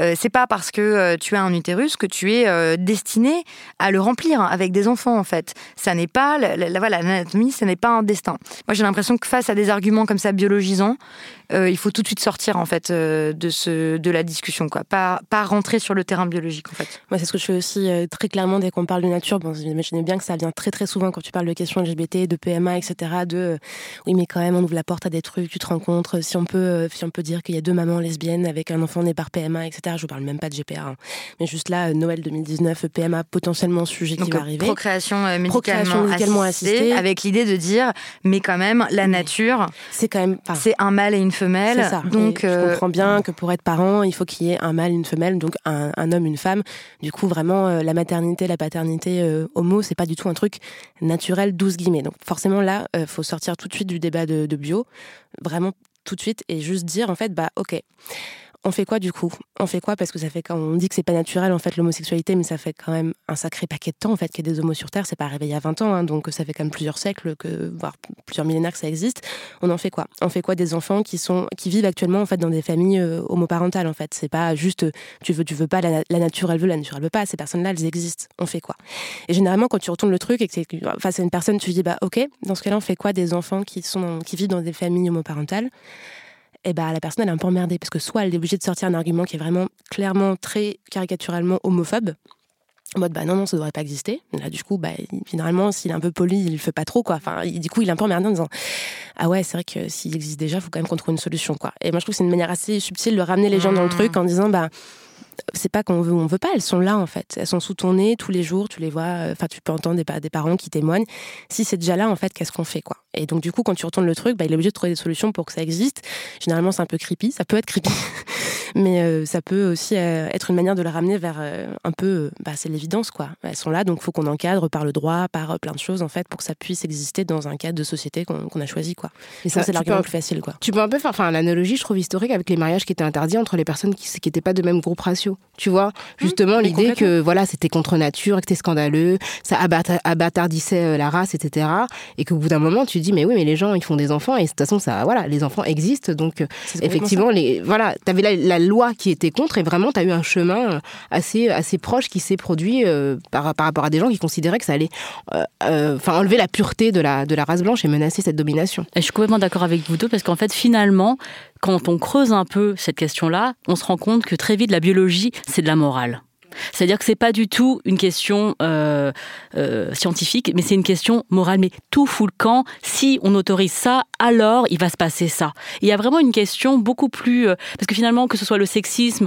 Euh, c'est pas parce que euh, tu as un utérus que tu es euh, destiné à le remplir avec des enfants en fait. Ça n'est pas voilà l'anatomie, ce n'est pas un destin. Moi j'ai l'impression que face à des arguments comme ça biologisants, il faut tout de suite sortir en fait de ce de la discussion quoi, pas pas rentrer sur le terrain biologique en fait. Moi c'est ce que je fais aussi très clairement dès qu'on parle de nature. Bon, j'imaginais bien que ça vient très très souvent quand tu parles de questions LGBT, de PMA, etc. De oui mais quand même on ouvre la porte à des trucs, tu te rencontres. Si on peut si on peut dire qu'il y a deux mamans lesbiennes avec un enfant né par PMA, etc. Je parle même pas de GPA, hein. mais juste là, Noël 2019, PMA potentiellement sujet qui va arriver. Procréation, euh, médicalement, assistée, avec l'idée de dire, mais quand même, la nature, c'est quand même, c'est un mâle et une femelle. Ça. Donc, je euh, comprends bien que pour être parent, il faut qu'il y ait un mâle, une femelle, donc un, homme, une femme. Du coup, vraiment, euh, la maternité, la paternité homo, c'est pas du tout un truc naturel, 12 guillemets. Donc, forcément, là, il faut sortir tout de suite du débat de, de bio, vraiment tout de suite, et juste dire, en fait, bah, ok on fait quoi du coup? On fait quoi? Parce que ça fait quand on dit que c'est pas naturel en fait l'homosexualité, mais ça fait quand même un sacré paquet de temps en fait qu'il y ait des homos sur Terre. C'est pas arrivé il y a 20 ans, hein, donc ça fait quand même plusieurs siècles, que, voire plusieurs millénaires que ça existe. On en fait quoi? On fait quoi des enfants qui sont qui vivent actuellement en fait dans des familles euh, homoparentales en fait? C'est pas juste tu veux tu veux pas la, nature elle veut la nature elle veut pas. Ces personnes-là elles existent. On fait quoi? Et généralement quand tu retournes le truc et que c'est face à une personne tu dis bah ok dans ce cas-là on fait quoi des enfants qui vivent dans des familles homoparentales? Eh bah, la personne elle est un peu emmerdée parce que soit elle est obligée de sortir un argument qui est vraiment clairement très caricaturalement homophobe en mode bah non non ça devrait pas exister. Là du coup bah généralement s'il est un peu poli il le fait pas trop quoi. Enfin du coup il est un peu emmerdé en disant ah ouais c'est vrai que s'il existe déjà faut quand même qu'on trouve une solution quoi. Et moi je trouve que c'est une manière assez subtile de ramener les gens dans le truc en disant bah c'est pas qu'on veut on veut pas, elles sont là en fait. Elles sont sous ton nez tous les jours, tu les vois, euh, enfin tu peux entendre des, des parents qui témoignent. Si c'est déjà là en fait, qu'est-ce qu'on fait quoi? Et donc du coup quand tu retournes le truc, bah, il est obligé de trouver des solutions pour que ça existe. Généralement c'est un peu creepy, ça peut être creepy. [laughs] mais euh, ça peut aussi euh, être une manière de la ramener vers un peu, bah, c'est l'évidence quoi. Elles sont là, donc il faut qu'on encadre par le droit, par plein de choses en fait, pour que ça puisse exister dans un cadre de société qu'on a choisi quoi. Et ça, c'est l'argument plus facile quoi. Tu peux un peu faire, enfin l'analogie je trouve historique avec les mariages qui étaient interdits entre les personnes qui n'étaient pas de même groupe ratio. Tu vois, justement, l'idée que voilà, c'était contre nature, que c'était scandaleux, ça abattardissait euh, la race, etc. Et qu'au bout d'un moment, tu dis, mais oui, mais les gens, ils font des enfants, et de toute façon, ça, voilà, les enfants existent. Donc, euh, effectivement, les, voilà, tu avais la, loi qui était contre, et vraiment, tu as eu un chemin euh, assez, assez proche qui s'est produit par, par rapport à des gens qui considéraient que ça allait enfin enlever la pureté de la, de la race blanche et menacer cette domination. Je suis complètement d'accord avec vous deux, parce qu'en fait, finalement, quand on creuse un peu cette question-là, on se rend compte que très vite la biologie, c'est de la morale. C'est-à-dire que c'est pas du tout une question euh, euh, scientifique, mais c'est une question morale. Mais tout fout le camp. Si on autorise ça, alors il va se passer ça. Il y a vraiment une question beaucoup plus... Euh, parce que finalement, que ce soit le sexisme,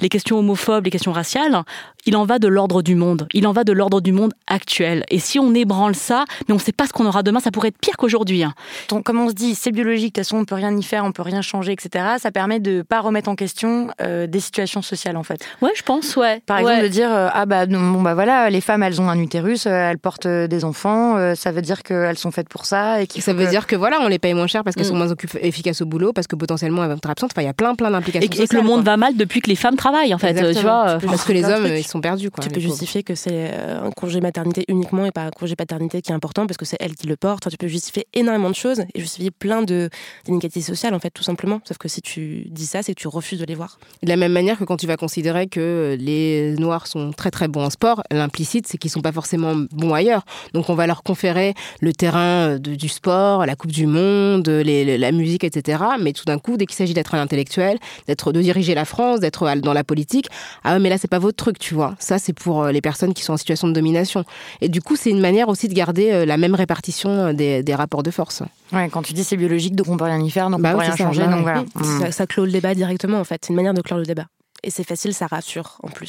les questions homophobes, les questions raciales, il en va de l'ordre du monde. Il en va de l'ordre du monde actuel. Et si on ébranle ça, mais on ne sait pas ce qu'on aura demain, ça pourrait être pire qu'aujourd'hui. Hein. Comme on se dit, c'est biologique, de toute façon, on peut rien y faire, on peut rien changer, etc. Ça permet de pas remettre en question euh, des situations sociales, en fait. Ouais, je pense, ouais. Par exemple, de dire, euh, ah bah, bon, bah voilà, les femmes, elles ont un utérus, euh, elles portent des enfants, ça veut dire qu'elles sont faites pour ça. Et ça veut dire que voilà, on les paye moins cher parce qu'elles sont mm. moins efficaces au boulot, parce que potentiellement elles vont être absentes. Enfin, il y a plein, plein d'implications. Et, et, que le monde va mal depuis que les femmes travaillent, en fait. Tu vois, parce que les hommes, sont perdus. Quoi, tu peux pauvres. justifier que c'est euh, un congé maternité uniquement et pas un congé paternité qui est important parce que c'est elle qui le porte. Enfin, tu peux justifier énormément de choses et justifier plein de d'inégalités sociales en fait tout simplement. Sauf que si tu dis ça, c'est que tu refuses de les voir. De la même manière que quand tu vas considérer que les Noirs sont très très bons en sport, l'implicite c'est qu'ils sont pas forcément bons ailleurs. Donc on va leur conférer le terrain de- du sport, la Coupe du Monde, les- les- la musique, etc. Mais tout d'un coup, dès qu'il s'agit d'être un intellectuel, d'être de diriger la France, d'être à- dans la politique, ah ouais, mais là c'est pas votre truc, tu vois. Ça c'est pour euh, les personnes qui sont en situation de domination. Et du coup, c'est une manière aussi de garder euh, la même répartition euh, des, des rapports de force. Ouais, quand tu dis c'est biologique, donc on peut rien y faire, donc Bah on peut oui, rien ça, changer, bah donc ouais. voilà. Oui, Mm. ça, ça clôt le débat directement en fait. C'est une manière de clore le débat. Et c'est facile, ça rassure en plus.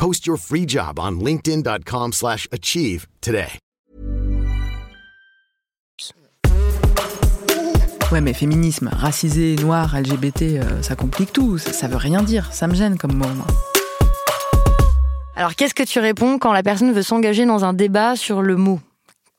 Post your free job on linkedin.com/achieve slash achieve today. Ouais, mais féminisme, racisé, noir, LGBT, euh, ça complique tout. Ça, ça veut rien dire. Ça me gêne comme mot, moi. Alors qu'est-ce que tu réponds quand la personne veut s'engager dans un débat sur le mot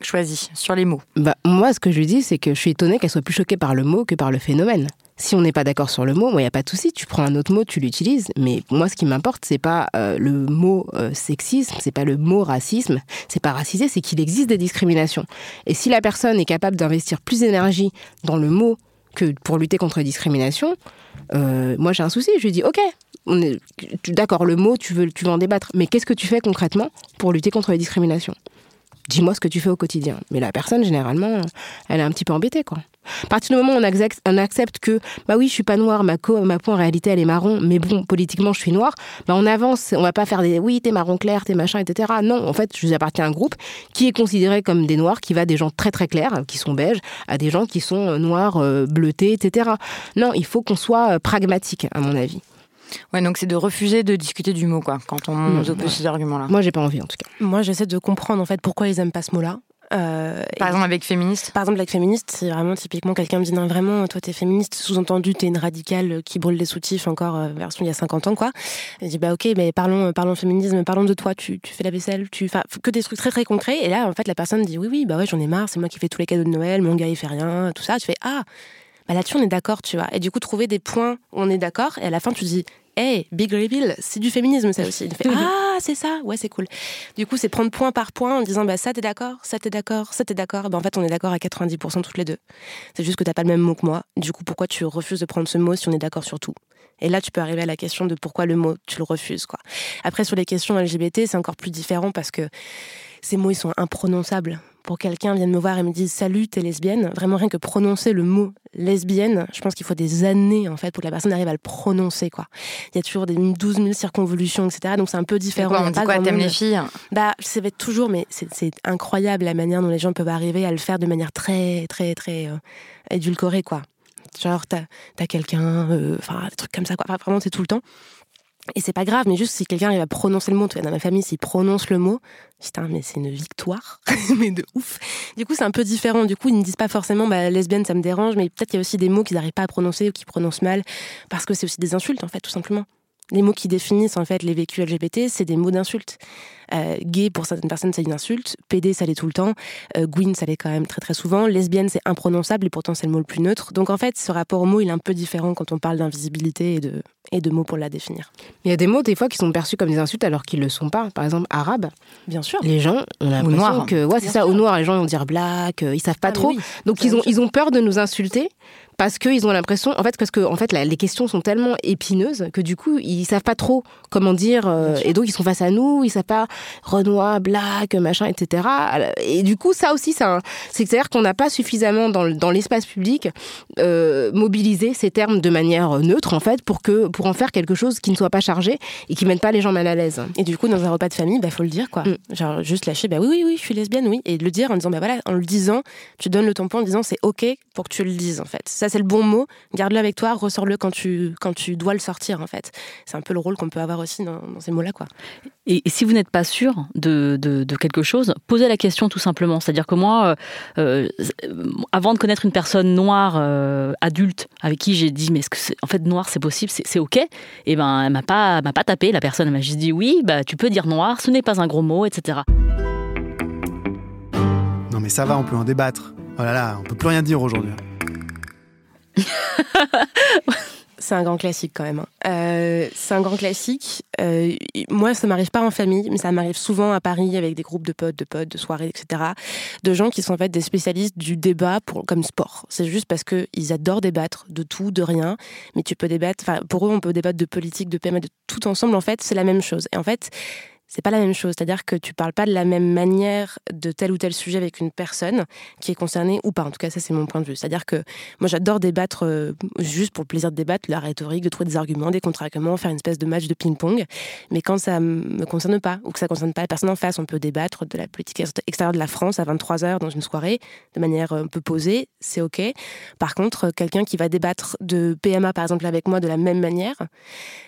choisi, sur les mots? Bah, moi, ce que je lui dis, c'est que je suis étonnée qu'elle soit plus choquée par le mot que par le phénomène. Si on n'est pas d'accord sur le mot, il n'y a pas de souci. Tu prends un autre mot, tu l'utilises. Mais moi, ce qui m'importe, c'est pas euh, le mot euh, sexisme, c'est pas le mot racisme, c'est pas racisé, c'est qu'il existe des discriminations. Et si la personne est capable d'investir plus d'énergie dans le mot que pour lutter contre les discriminations, euh, moi, j'ai un souci. Je lui dis, ok, d'accord, le mot, tu veux, tu veux en débattre, mais qu'est-ce que tu fais concrètement pour lutter contre les discriminations? Dis-moi ce que tu fais au quotidien. Mais la personne, généralement, elle est un petit peu embêtée, quoi. À partir du moment où on accepte, on accepte que, bah oui, je suis pas noire, ma, peau en réalité elle est marron, mais bon, politiquement je suis noire, bah on avance, on va pas faire des, oui, t'es marron clair, t'es machin, etc. Non, en fait, je appartiens à un groupe qui est considéré comme des noirs, qui va des gens très très clairs, qui sont beiges, à des gens qui sont euh, noirs, euh, bleutés, etc. Non, il faut qu'on soit euh, pragmatique, à mon avis. Ouais, donc c'est de refuser de discuter du mot, quoi, quand on nous oppose ouais. ces arguments-là. Moi, j'ai pas envie, en tout cas. Moi, j'essaie de comprendre en fait pourquoi ils aiment pas ce mot-là. Euh, Par et- exemple, avec féministe Par exemple, avec féministe, c'est vraiment typiquement quelqu'un me dit non, vraiment, toi t'es féministe, sous-entendu t'es une radicale qui brûle les soutifs encore, euh, version il y a 50 ans, quoi. Et je dis bah ok, mais parlons, euh, parlons féminisme, parlons de toi, tu, tu fais la vaisselle, tu enfin que des trucs très très concrets. Et là, en fait, la personne dit oui, oui, bah ouais, j'en ai marre, c'est moi qui fais tous les cadeaux de Noël, mon gars il fait rien, tout ça. Tu fais ah, bah là-dessus on est d'accord, tu vois. Et du coup, trouver des points où on est d'accord, et à la fin tu dis Hey, big reveal, c'est du féminisme ça aussi. Il fait ah c'est ça, ouais c'est cool. Du coup c'est prendre point par point en disant bah ça t'es d'accord, ça t'es d'accord, ça t'es d'accord. Bah en fait on est d'accord à 90% toutes les deux. C'est juste que t'as pas le même mot que moi. Du coup pourquoi tu refuses de prendre ce mot si on est d'accord sur tout? Et là tu peux arriver à la question de pourquoi le mot tu le refuses quoi. Après sur les questions LGBT c'est encore plus différent parce que ces mots ils sont imprononçables. Pour quelqu'un vienne me voir et me dise salut t'es lesbienne, vraiment rien que prononcer le mot lesbienne, je pense qu'il faut des années en fait pour que la personne arrive à le prononcer quoi. Il y a toujours des 12 000 circonvolutions etc. Donc c'est un peu différent. Quoi, on dit quoi T'aimes les filles? Bah, va être toujours, mais c'est incroyable la manière dont les gens peuvent arriver à le faire de manière très, très, très euh, édulcorée, quoi. Genre, t'as as, quelqu'un, euh, enfin, des trucs comme ça, quoi. Enfin, vraiment, c'est tout le temps. Et c'est pas grave, mais juste si quelqu'un à prononcer le mot, dans ma famille, s'il prononce le mot, putain, mais c'est une victoire, [laughs] mais de ouf. Du coup, c'est un peu différent. Du coup, ils ne disent pas forcément, bah, lesbienne, ça me dérange, mais peut-être qu'il y a aussi des mots qu'ils n'arrivent pas à prononcer ou qu'ils prononcent mal, parce que c'est aussi des insultes, en fait, tout simplement. Les mots qui définissent en fait les vécus LGBT, c'est des mots d'insultes. Euh, gay pour certaines personnes c'est une insulte, PD ça l'est tout le temps, euh, Gwyn ça l'est quand même très très souvent, lesbienne c'est imprononçable et pourtant c'est le mot le plus neutre. Donc en fait ce rapport au mot il est un peu différent quand on parle d'invisibilité et de, et de mots pour la définir. Il y a des mots, des fois, qui sont perçus comme des insultes alors qu'ils ne le sont pas. Par exemple, arabe. Bien sûr. Les gens, on a l'impression que. Ouais, c'est ça, au noir, les gens vont dire black, euh, ils savent pas Ah, trop. oui, Donc ils ont, ils ont peur de nous insulter parce qu'ils ont l'impression, en fait, parce que en fait, la- les questions sont tellement épineuses que du coup, ils savent pas trop comment dire, euh, et donc ils sont face à nous, ils savent pas Renoir, black, machin, etc. Et du coup, ça aussi, c'est-à-dire qu'on n'a pas suffisamment dans, dans l'espace public euh, mobilisé ces termes de manière neutre, en fait, pour que pour pour en faire quelque chose qui ne soit pas chargé et qui mette pas les gens mal à l'aise. Et du coup, dans un repas de famille, bah faut le dire quoi. Mm. Genre juste lâcher, bah oui, oui, oui, je suis lesbienne, oui, et le dire en disant, bah voilà, en le disant, tu donnes le tampon en disant c'est ok pour que tu le dises en fait. Ça c'est le bon mot. Garde-le avec toi, ressors-le quand tu quand tu dois le sortir en fait. C'est un peu le rôle qu'on peut avoir aussi dans, dans ces mots-là quoi. Et si vous n'êtes pas sûr de, de, de, quelque chose, posez la question tout simplement. C'est-à-dire que moi, euh, euh, avant de connaître une personne noire euh, adulte avec qui j'ai dit mais est-ce que en fait noir c'est possible, c'est ok, et eh ben elle m'a pas m'a pas tapé la personne, m'a juste dit oui, bah tu peux dire noir, ce n'est pas un gros mot, etc. Non mais ça va, on peut en débattre. Oh là là, on peut plus rien dire aujourd'hui. [laughs] C'est un grand classique quand même. hein. Euh, c'est un grand classique. Euh, moi, ça m'arrive pas en famille, mais ça m'arrive souvent à Paris avec des groupes de potes, de potes, de soirées, etc. De gens qui sont en fait des spécialistes du débat pour, comme sport. C'est juste parce que ils adorent débattre de tout, de rien. Mais tu peux débattre. Enfin, pour eux, on peut débattre de politique, de PMA, de tout ensemble. En fait, c'est la même chose. Et en fait, c'est pas la même chose. C'est-à-dire que tu parles pas de la même manière de tel ou tel sujet avec une personne qui est concernée ou pas. En tout cas, ça, c'est mon point de vue. C'est-à-dire que moi, j'adore débattre euh, juste pour le plaisir de débattre, la rhétorique, de trouver des arguments, des contre-arguments, faire une espèce de match de ping-pong. Mais quand ça me concerne pas ou que ça concerne pas la personne en face, on peut débattre de la politique extérieure de la France à 23h dans une soirée de manière un peu posée, c'est OK. Par contre, quelqu'un qui va débattre de PMA, par exemple, avec moi de la même manière,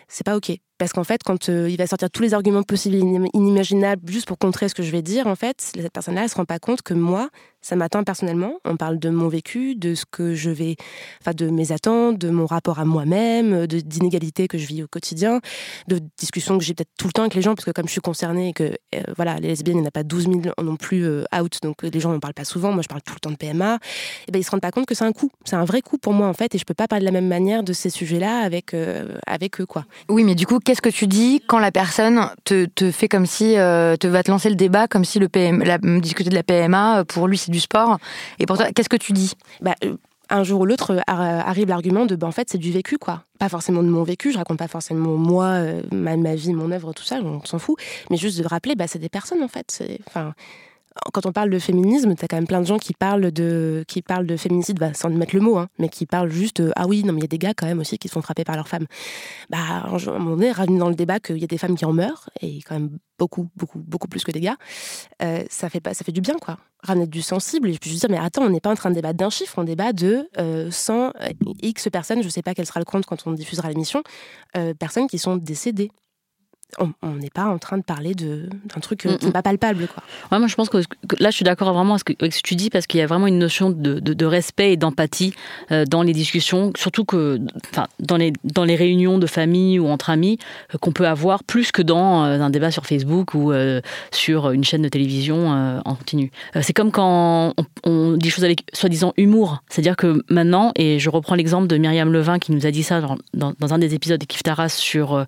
c'est pas OK. Parce qu'en fait, quand euh, il va sortir tous les arguments possibles et inimaginables juste pour contrer ce que je vais dire, en fait, cette personne-là, elle se rend pas compte que moi, ça m'atteint personnellement. On parle de mon vécu, de ce que je vais, enfin, de mes attentes, de mon rapport à moi-même, de d'inégalités que je vis au quotidien, de discussions que j'ai peut-être tout le temps avec les gens, parce que comme je suis concernée et que, euh, voilà, les lesbiennes, il n'y en a pas 12 000 non plus euh, out, donc les gens n'en parlent pas souvent. Moi, je parle tout le temps de PMA. Et ben, ils se rendent pas compte que c'est un coup. C'est un vrai coup pour moi, en fait, et je peux pas parler de la même manière de ces sujets-là avec, euh, avec eux, quoi. Oui, mais du coup, qu'est-ce que tu dis quand la personne te, te fait comme si, euh, te va te lancer le débat, comme si le PM, discuter de la PMA, euh, pour lui, c'est sport. Et pour toi, qu'est-ce que tu dis bah, euh, un jour ou l'autre arrive l'argument de bah, en fait c'est du vécu quoi pas forcément de mon vécu je raconte pas forcément moi euh, ma, vie mon œuvre tout ça on s'en fout mais juste de rappeler bah, c'est des personnes en fait quand on parle de féminisme, t'as quand même plein de gens qui parlent de, qui parlent de féminicide, bah, sans mettre le mot, hein, mais qui parlent juste, euh, ah oui, non, mais il y a des gars quand même aussi qui se font frapper par leurs femmes. Bah, à un moment donné, ramener dans le débat qu'il y a des femmes qui en meurent, et quand même beaucoup, beaucoup, beaucoup plus que des gars, euh, ça, fait ça fait du bien, quoi. Ramener du sensible, et je peux juste dire, mais attends, on n'est pas en train de débattre d'un chiffre, on débat de euh, 100 X personnes, je sais pas quel sera le compte quand on diffusera l'émission, euh, personnes qui sont décédées on n'est pas en train de parler d'un truc euh, qui n'est pas palpable. Quoi. Ouais, moi, je pense que, que là, je suis d'accord vraiment avec ce, que, tu dis parce qu'il y a vraiment une notion de, de, de respect et d'empathie euh, dans les discussions, surtout que dans les, dans les réunions de famille ou entre amis euh, qu'on peut avoir plus que dans euh, un débat sur Facebook ou sur une chaîne de télévision en continu. C'est comme quand on, on, dit choses avec soi-disant humour. C'est-à-dire que maintenant, et je reprends l'exemple de Myriam Levin qui nous a dit ça dans, dans, dans un des épisodes de Kif Taras sur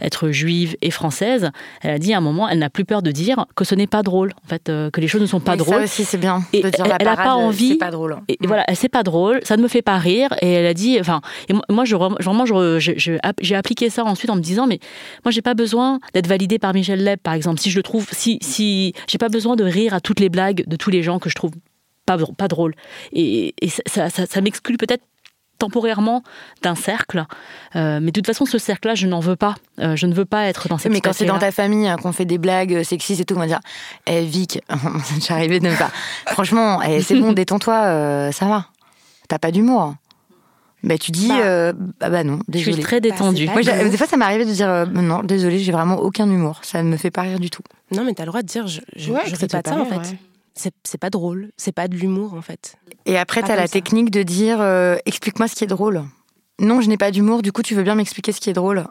être juive et française, elle a dit à un moment, elle n'a plus peur de dire que ce n'est pas drôle, en fait, euh, que les choses ne sont pas oui, drôles. Ça aussi, c'est bien. Et de dire elle, la elle a parade, pas envie. C'est pas drôle. Et, et voilà, c'est pas drôle, ça ne me fait pas rire. Et elle a dit, enfin, et moi, je, vraiment, j'ai appliqué ça ensuite en me disant, mais moi, j'ai pas besoin d'être validée par Michel Leb, par exemple. Si je le trouve, si, si, j'ai pas besoin de rire à toutes les blagues de tous les gens que je trouve pas, pas drôles. Et, et ça, ça, ça m'exclut peut-être temporairement d'un cercle. Euh, mais de toute façon, ce cercle-là, je n'en veux pas. Euh, je ne veux pas être dans cette Mais quand c'est dans ta famille hein, qu'on fait des blagues sexistes et tout, on va dire Eh, Vic, [laughs] c'est arrivé de ne pas. [laughs] Franchement, eh, c'est bon, [laughs] détends-toi, euh, ça va. T'as pas d'humour. Bah, tu dis, bah, euh, bah, bah, non, désolé. Je suis très détendue. Bah, Moi, des fois, ça m'arrivait de dire, euh, non, désolé, j'ai vraiment aucun humour. Ça ne me fait pas rire du tout. Non, mais t'as le droit de dire, je, je, ouais, je fais pas de ça, en fait. Ouais c'est pas drôle, c'est pas de l'humour en fait. Et après, tu as la ça. technique de dire euh, explique-moi ce qui est drôle. Non, je n'ai pas d'humour, du coup, tu veux bien m'expliquer ce qui est drôle.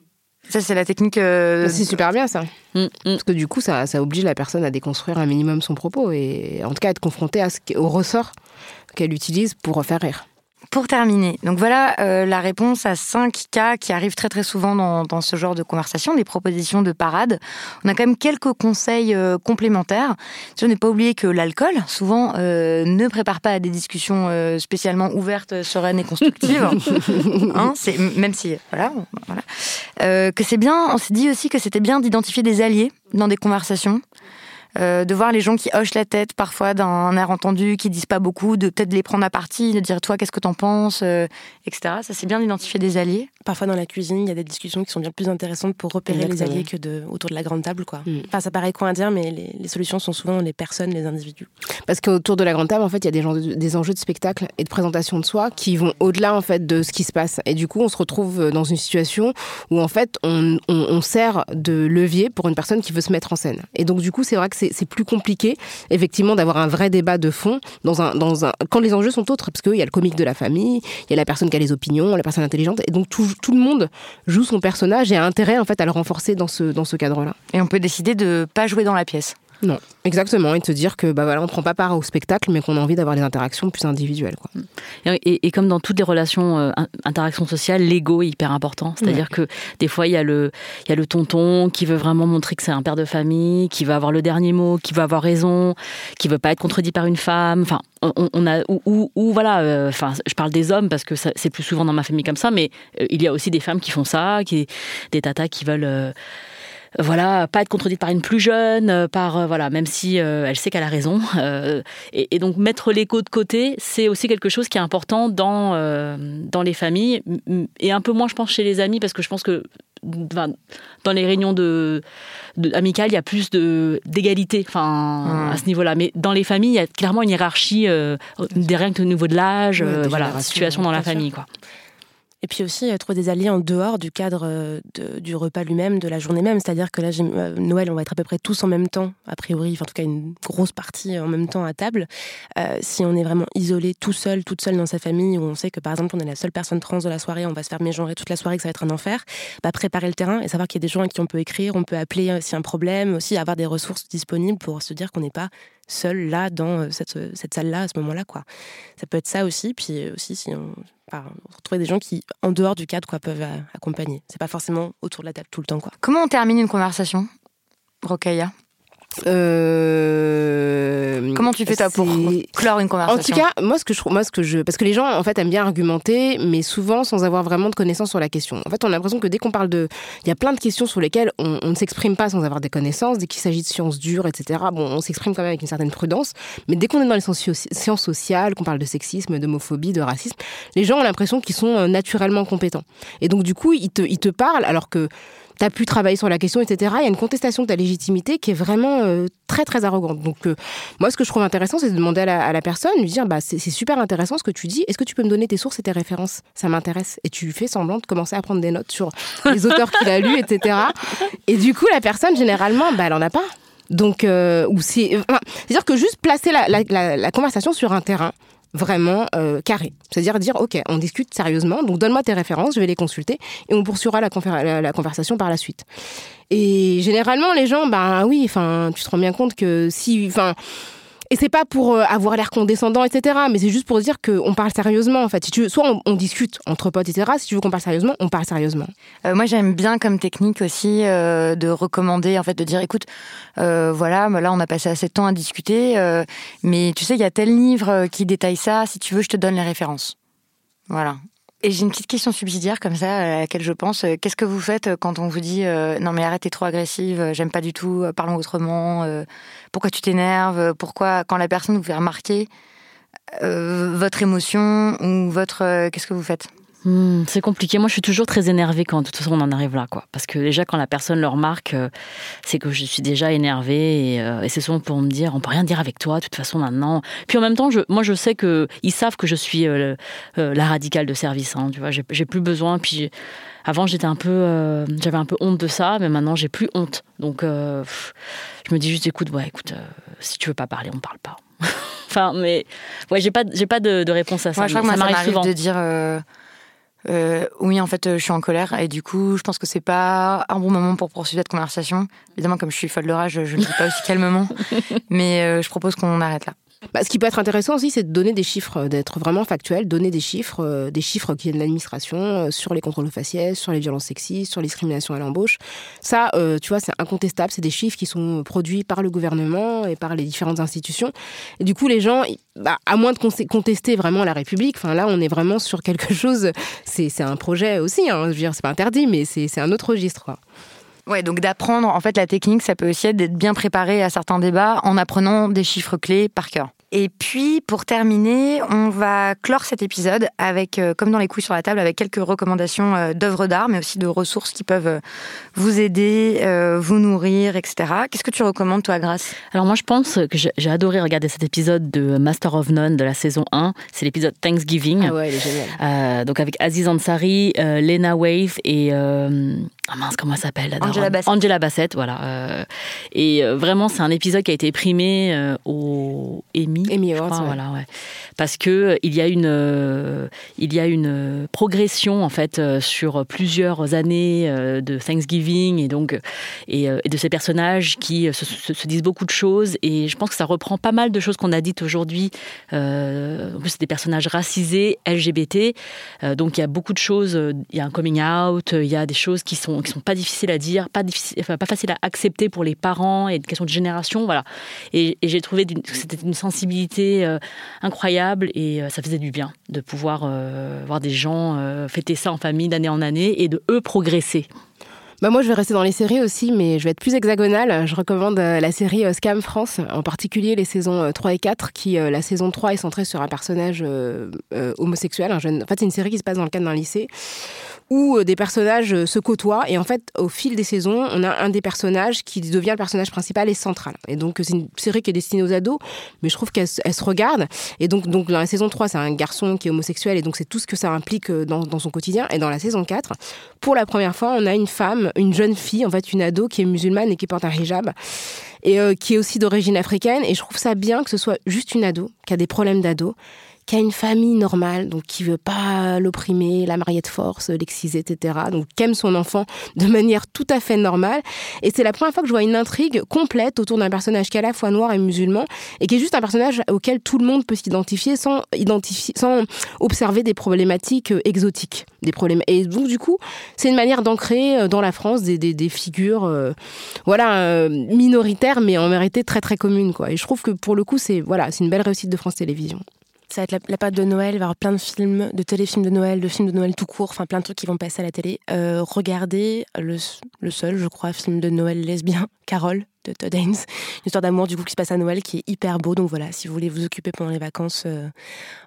Ça, c'est la technique. Euh... C'est super bien ça. Mm, mm. Parce que du coup, ça, ça, oblige la personne à déconstruire un minimum son propos et en tout cas à être confrontée à ce, au ressort qu'elle utilise pour faire rire. Pour terminer, donc voilà euh, la réponse à 5 cas qui arrivent très très souvent dans, dans, ce genre de conversation, des propositions de parade. On a quand même quelques conseils euh, complémentaires. Je n'ai pas oublié que l'alcool, souvent, euh, ne prépare pas à des discussions spécialement ouvertes, sereines et constructives. [laughs] hein, c'est, même si, voilà, voilà. Que c'est bien, on s'est dit aussi que c'était bien d'identifier des alliés dans des conversations. Euh, de voir les gens qui hochent la tête parfois d'un air entendu, qui disent pas beaucoup, de peut-être les prendre à partie, de dire toi qu'est-ce que t'en penses, euh, etc. Ça c'est bien d'identifier des alliés. Parfois dans la cuisine, il y a des discussions qui sont bien plus intéressantes pour repérer les alliés que de, autour de la grande table. Quoi. Mm. Enfin, ça paraît con à dire, mais les, les solutions sont souvent les personnes, les individus. Parce qu'autour de la grande table, en fait, il y a des, gens- des enjeux de spectacle et de présentation de soi qui vont au-delà en fait de ce qui se passe. Et du coup, on se retrouve dans une situation où en fait, on, on- on sert de levier pour une personne qui veut se mettre en scène. Et donc, du coup, c'est vrai que c'est c'est plus compliqué, effectivement, d'avoir un vrai débat de fond dans un, dans un, quand les enjeux sont autres, parce qu'il y a le comique de la famille, il y a la personne qui a les opinions, la personne intelligente, et donc tout, tout le monde joue son personnage et a intérêt en fait à le renforcer dans ce, cadre-là. Et on peut décider de pas jouer dans la pièce. Non, exactement, et de se dire que bah voilà, on prend pas part au spectacle, mais qu'on a envie d'avoir des interactions plus individuelles. Quoi. Et, comme dans toutes les relations, euh, in- interactions sociales, l'ego est hyper important. C'est-à-dire que des fois, il y, a le, y a le tonton qui veut vraiment montrer que c'est un père de famille, qui veut avoir le dernier mot, qui veut avoir raison, qui veut pas être contredit par une femme. Enfin, on, on a ou, ou- ou voilà. euh, Enfin, je parle des hommes parce que c'est plus souvent dans ma famille comme ça, mais euh, il y a aussi des femmes qui font ça, qui des tatas qui veulent. Voilà, pas être contredite par une plus jeune, euh, par euh, voilà, même si euh, elle sait qu'elle a raison. [laughs] euh, et, et donc mettre l'écho de côté, c'est aussi quelque chose qui est important dans euh, dans les familles et un peu moins, je pense, chez les amis parce que je pense que enfin, dans les réunions de, de- amicales, il y a plus de d'égalité, enfin à ce niveau-là. Mais dans les familles, il y a clairement une hiérarchie des rien que au niveau de l'âge, Ouais, voilà, situation dans la famille, quoi. Et puis aussi euh, trouver des alliés en dehors du cadre euh, du repas lui-même, de la journée même. C'est-à-dire que là, euh, Noël, on va être à peu près tous en même temps, a priori, en tout cas une grosse partie en même temps à table. Si on est vraiment isolé, tout seul, toute seule dans sa famille, où on sait que par exemple on est la seule personne trans de la soirée, on va se faire mégenrer toute la soirée, que ça va être un enfer, bah, préparer le terrain et savoir qu'il y a des gens à qui on peut écrire, on peut appeler s'il y a un problème, aussi avoir des ressources disponibles pour se dire qu'on n'est pas seul là dans euh, cette, cette salle-là à ce moment-là. quoi. Ça peut être ça aussi, puis euh, aussi si on, enfin, retrouver des gens qui, en dehors du cadre, quoi, peuvent euh, accompagner. C'est pas forcément autour de la table tout le temps, quoi. Comment on termine une conversation, Rokaya? Euh, Comment tu fais toi pour clore une En conversation tout cas, moi ce que je trouve, moi ce que je, parce que les gens en fait aiment bien argumenter, mais souvent sans avoir vraiment de connaissances sur la question. En fait, on a l'impression que dès qu'on parle de, il y a plein de questions sur lesquelles on, on ne s'exprime pas sans avoir des connaissances. Dès qu'il s'agit de sciences dures, etc. Bon, on s'exprime quand même avec une certaine prudence. Mais dès qu'on est dans les sciences sciences sociales, qu'on parle de sexisme, d'homophobie, de racisme, les gens ont l'impression qu'ils sont euh, naturellement compétents. Et donc du coup, ils te, ils te parlent alors que t'as pu travailler sur la question, etc. Il y a une contestation de ta légitimité qui est vraiment euh, très très arrogante. Donc euh, moi, ce que je trouve intéressant, c'est de demander à la, à la personne, lui dire, bah c'est super intéressant ce que tu dis. Est-ce que tu peux me donner tes sources et tes références? Ça m'intéresse. Et tu fais semblant de commencer à prendre des notes sur les [laughs] auteurs qu'il a lus, etc. Et du coup, la personne généralement, bah elle en a pas. Donc, euh, ou c'est, enfin, c'est-à-dire que juste placer la, la- la- la conversation sur un terrain vraiment euh, carré. C'est-à-dire dire, ok, on discute sérieusement, donc donne-moi tes références, je vais les consulter, et on poursuivra la, conversation par la suite. Et généralement, les gens, ben oui, tu te rends bien compte que si, enfin, et c'est pas pour euh, avoir l'air condescendant, etc. Mais c'est juste pour dire qu'on parle sérieusement, en fait. Soit on, discute entre potes, etc. Si tu veux qu'on parle sérieusement, on parle sérieusement. Euh, moi, j'aime bien comme technique aussi euh, de recommander, en fait, de dire, écoute, voilà, bah là, on a passé assez de temps à discuter, mais tu sais, il y a tel livre qui détaille ça. Si tu veux, je te donne les références. Voilà. Et j'ai une petite question subsidiaire comme ça à laquelle je pense. Euh, Qu'est-ce que vous faites quand on vous dit euh, non mais arrête, t'es trop agressive, euh, j'aime pas du tout, euh, parlons autrement. euh, pourquoi tu t'énerves euh, Pourquoi quand la personne vous fait remarquer euh, votre émotion ou votre euh, qu'est-ce que vous faites? Hmm, c'est compliqué. Moi, je suis toujours très énervée quand de toute façon on en arrive là, quoi. Parce que déjà, quand la personne le remarque, euh, c'est que je suis déjà énervée et, euh, et c'est souvent pour me dire, on peut rien dire avec toi, de toute façon maintenant. Puis en même temps, je, moi, je sais que ils savent que je suis euh, euh, la radicale de service. hein, tu vois, j'ai plus besoin. Puis avant, j'étais un peu, j'avais un peu honte de ça, mais maintenant, j'ai plus honte. Donc, pff, je me dis juste, écoute, ouais, écoute, si tu veux pas parler, on parle pas. [laughs] enfin, mais ouais, j'ai pas, j'ai pas de, de réponse à ça. Moi, je crois que moi, ça m'arrive m'arrive souvent. de dire euh, oui, en fait, euh, je suis en colère et du coup, je pense que c'est pas un bon moment pour poursuivre cette conversation. Évidemment, comme je suis folle de rage, je ne le dis pas aussi calmement, [laughs] mais euh, je propose qu'on arrête là. Bah, ce qui peut être intéressant aussi, c'est de donner des chiffres, euh, d'être vraiment factuel, donner des chiffres, euh, des chiffres qui viennent de l'administration euh, sur les contrôles faciès, sur les violences sexistes, sur les discriminations à l'embauche. Ça, tu vois, c'est incontestable. C'est des chiffres qui sont produits par le gouvernement et par les différentes institutions. Et du coup, les gens, bah, à moins de con- contester vraiment la République, enfin là, on est vraiment sur quelque [laughs] chose. C'est un projet aussi. Hein, je veux dire, c'est pas interdit, mais c'est un autre registre. Ouais, donc d'apprendre, en fait, la technique, ça peut aussi être d'être bien préparé à certains débats en apprenant des chiffres clés par cœur. Et puis, pour terminer, on va clore cet épisode avec, euh, comme dans les couilles sur la table, avec quelques recommandations euh, d'œuvres d'art, mais aussi de ressources qui peuvent euh, vous aider, vous nourrir, etc. Qu'est-ce que tu recommandes, toi, Grâce Alors moi, je pense que j'ai adoré regarder cet épisode de Master of None de la saison 1. C'est l'épisode Thanksgiving. Ah ouais, elle est géniale. Euh, donc avec Aziz Ansari, Lena Wave et ah mince comment elle s'appelle la Angela Bassett. Angela Bassett, voilà. Euh, et euh, vraiment c'est un épisode qui a été primé euh, au Emmy. Emmy Awards, crois, ouais. voilà, ouais. Parce que euh, il y a une euh, il y a une progression en fait sur plusieurs années de Thanksgiving et donc et, et de ces personnages qui se, se- se disent beaucoup de choses et je pense que ça reprend pas mal de choses qu'on a dites aujourd'hui. En plus c'est des personnages racisés, LGBT, donc il y a beaucoup de choses. Il y a un coming out, il y a des choses qui sont qui sont pas difficiles à dire, pas faciles à accepter pour les parents et une question de génération, voilà. Et, j'ai trouvé que c'était une sensibilité euh, incroyable et euh, ça faisait du bien de pouvoir euh, voir des gens fêter ça en famille d'année en année et de eux progresser. Bah moi, je vais rester dans les séries aussi, mais je vais être plus hexagonale. Je recommande la série Scam France, en particulier les saisons euh, 3 et 4, qui, la saison 3 est centrée sur un personnage homosexuel, un jeune... En fait, c'est une série qui se passe dans le cadre d'un lycée, où euh, des personnages euh, se côtoient, et en fait, au fil des saisons, on a un des personnages qui devient le personnage principal et central. Et donc, c'est une série qui est destinée aux ados, mais je trouve qu'elle se- regarde. Et donc, dans la saison 3, c'est un garçon qui est homosexuel, et donc c'est tout ce que ça implique euh, dans, son quotidien. Et dans la saison 4, pour la première fois, on a une femme, une jeune fille, en fait, une ado qui est musulmane et qui porte un hijab et qui est aussi d'origine africaine. Et je trouve ça bien que ce soit juste une ado qui a des problèmes d'ado, qui a une famille normale, donc qui veut pas l'opprimer, la marier de force, l'exciser, etc. Donc qui aime son enfant de manière tout à fait normale. Et c'est la première fois que je vois une intrigue complète autour d'un personnage qui est à la fois noir et musulman et qui est juste un personnage auquel tout le monde peut s'identifier sans identifier, sans observer des problématiques euh, exotiques, des problèmes. Et donc du coup, c'est une manière d'ancrer euh, dans la France des, figures, euh, voilà, minoritaires, mais en vérité très très communes, quoi. Et je trouve que pour le coup, c'est voilà, une belle réussite de France Télévisions. Ça va être la, la de Noël, il va y avoir plein de films, de téléfilms de Noël, de films de Noël tout court, enfin plein de trucs qui vont passer à la télé. Euh, regardez le, le seul, je crois, film de Noël lesbien, [laughs] Carole, de Todd Haynes. Une histoire d'amour du coup qui se passe à Noël, qui est hyper beau. Donc voilà, si vous voulez vous occuper pendant les vacances euh,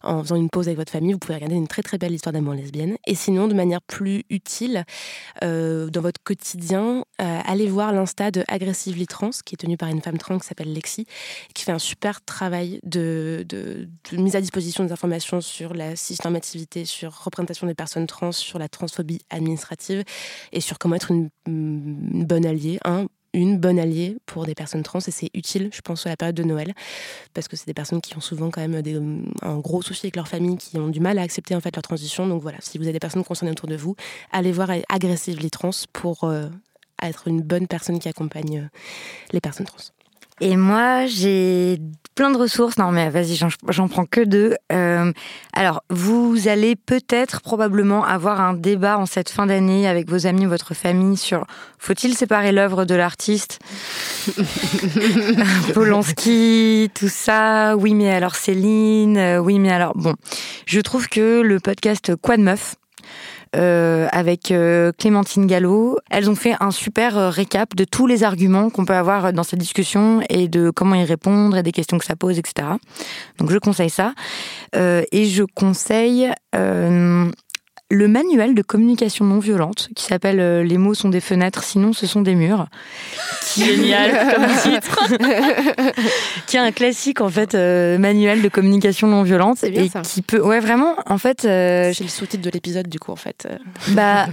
en faisant une pause avec votre famille, vous pouvez regarder une très très belle histoire d'amour lesbienne. Et sinon, de manière plus utile, euh, dans votre quotidien, euh, allez voir l'Insta de Aggressively Trans, qui est tenue par une femme trans qui s'appelle Lexi, qui fait un super travail de, mise à disposition des informations sur la cisnormativité, sur représentation des personnes trans, sur la transphobie administrative et sur comment être une, une bonne alliée, un, une bonne alliée pour des personnes trans et c'est utile, je pense, à la période de Noël parce que c'est des personnes qui ont souvent quand même un gros souci avec leur famille, qui ont du mal à accepter en fait leur transition. Donc voilà, si vous avez des personnes concernées autour de vous, allez voir Aggressively Trans pour euh, être une bonne personne qui accompagne euh, les personnes trans. Et moi, j'ai plein de ressources. Non, mais vas-y, j'en- prends que deux. Euh, alors, vous allez peut-être, probablement, avoir un débat en cette fin d'année avec vos amis, votre famille sur faut-il séparer l'œuvre de l'artiste? [laughs] Polanski, tout ça. Oui, mais alors Céline. euh, Oui, mais alors bon. Je trouve que le podcast Quoi de meuf avec euh, Clémentine Gallo. Elles ont fait un super euh, récap de tous les arguments qu'on peut avoir dans cette discussion et de comment y répondre et des questions que ça pose, etc. Donc je conseille ça. Euh, et je conseille euh, le manuel de communication non violente qui s'appelle euh, Les mots sont des fenêtres, sinon ce sont des murs. Qui Génial comme [laughs] titre. qui est un classique en fait euh, manuel de communication non violente C'est bien et ça. qui peut ouais vraiment en fait euh, C'est le sous-titre de l'épisode du coup en fait. [laughs] Bah,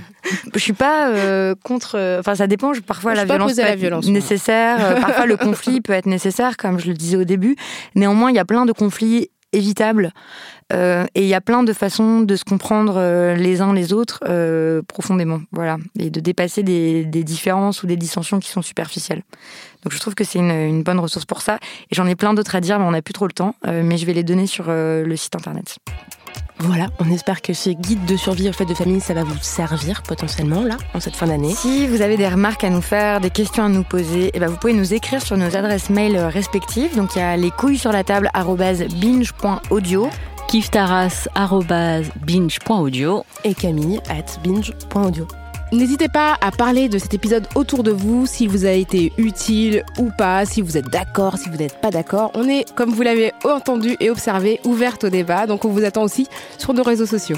je suis pas euh, contre. Enfin, ça dépend. je- Parfois, la violence peut la nécessaire. euh, parfois, le [laughs] conflit peut être nécessaire, comme je le disais au début. Néanmoins, il y a plein de conflits évitables euh, et il y a plein de façons de se comprendre euh, les uns les autres euh, profondément. Voilà, et de dépasser des, des différences ou des dissensions qui sont superficielles. Donc, je trouve que c'est une, une bonne ressource pour ça. Et j'en ai plein d'autres à dire, mais on n'a plus trop le temps. euh, mais je vais les donner sur le site internet. Voilà, on espère que ce guide de survie au fait de famille, ça va vous servir potentiellement là, en cette fin d'année. Si vous avez des remarques à nous faire, des questions à nous poser, eh ben vous pouvez nous écrire sur nos adresses mail respectives. Donc il y a les couilles sur la table binge.audio. kiftaras@binge.audio. Et Camille at binge.audio. N'hésitez pas à parler de cet épisode autour de vous, si vous a été utile ou pas, si vous êtes d'accord, si vous n'êtes pas d'accord. On est, comme vous l'avez entendu et observé, ouverte au débat, donc on vous attend aussi sur nos réseaux sociaux.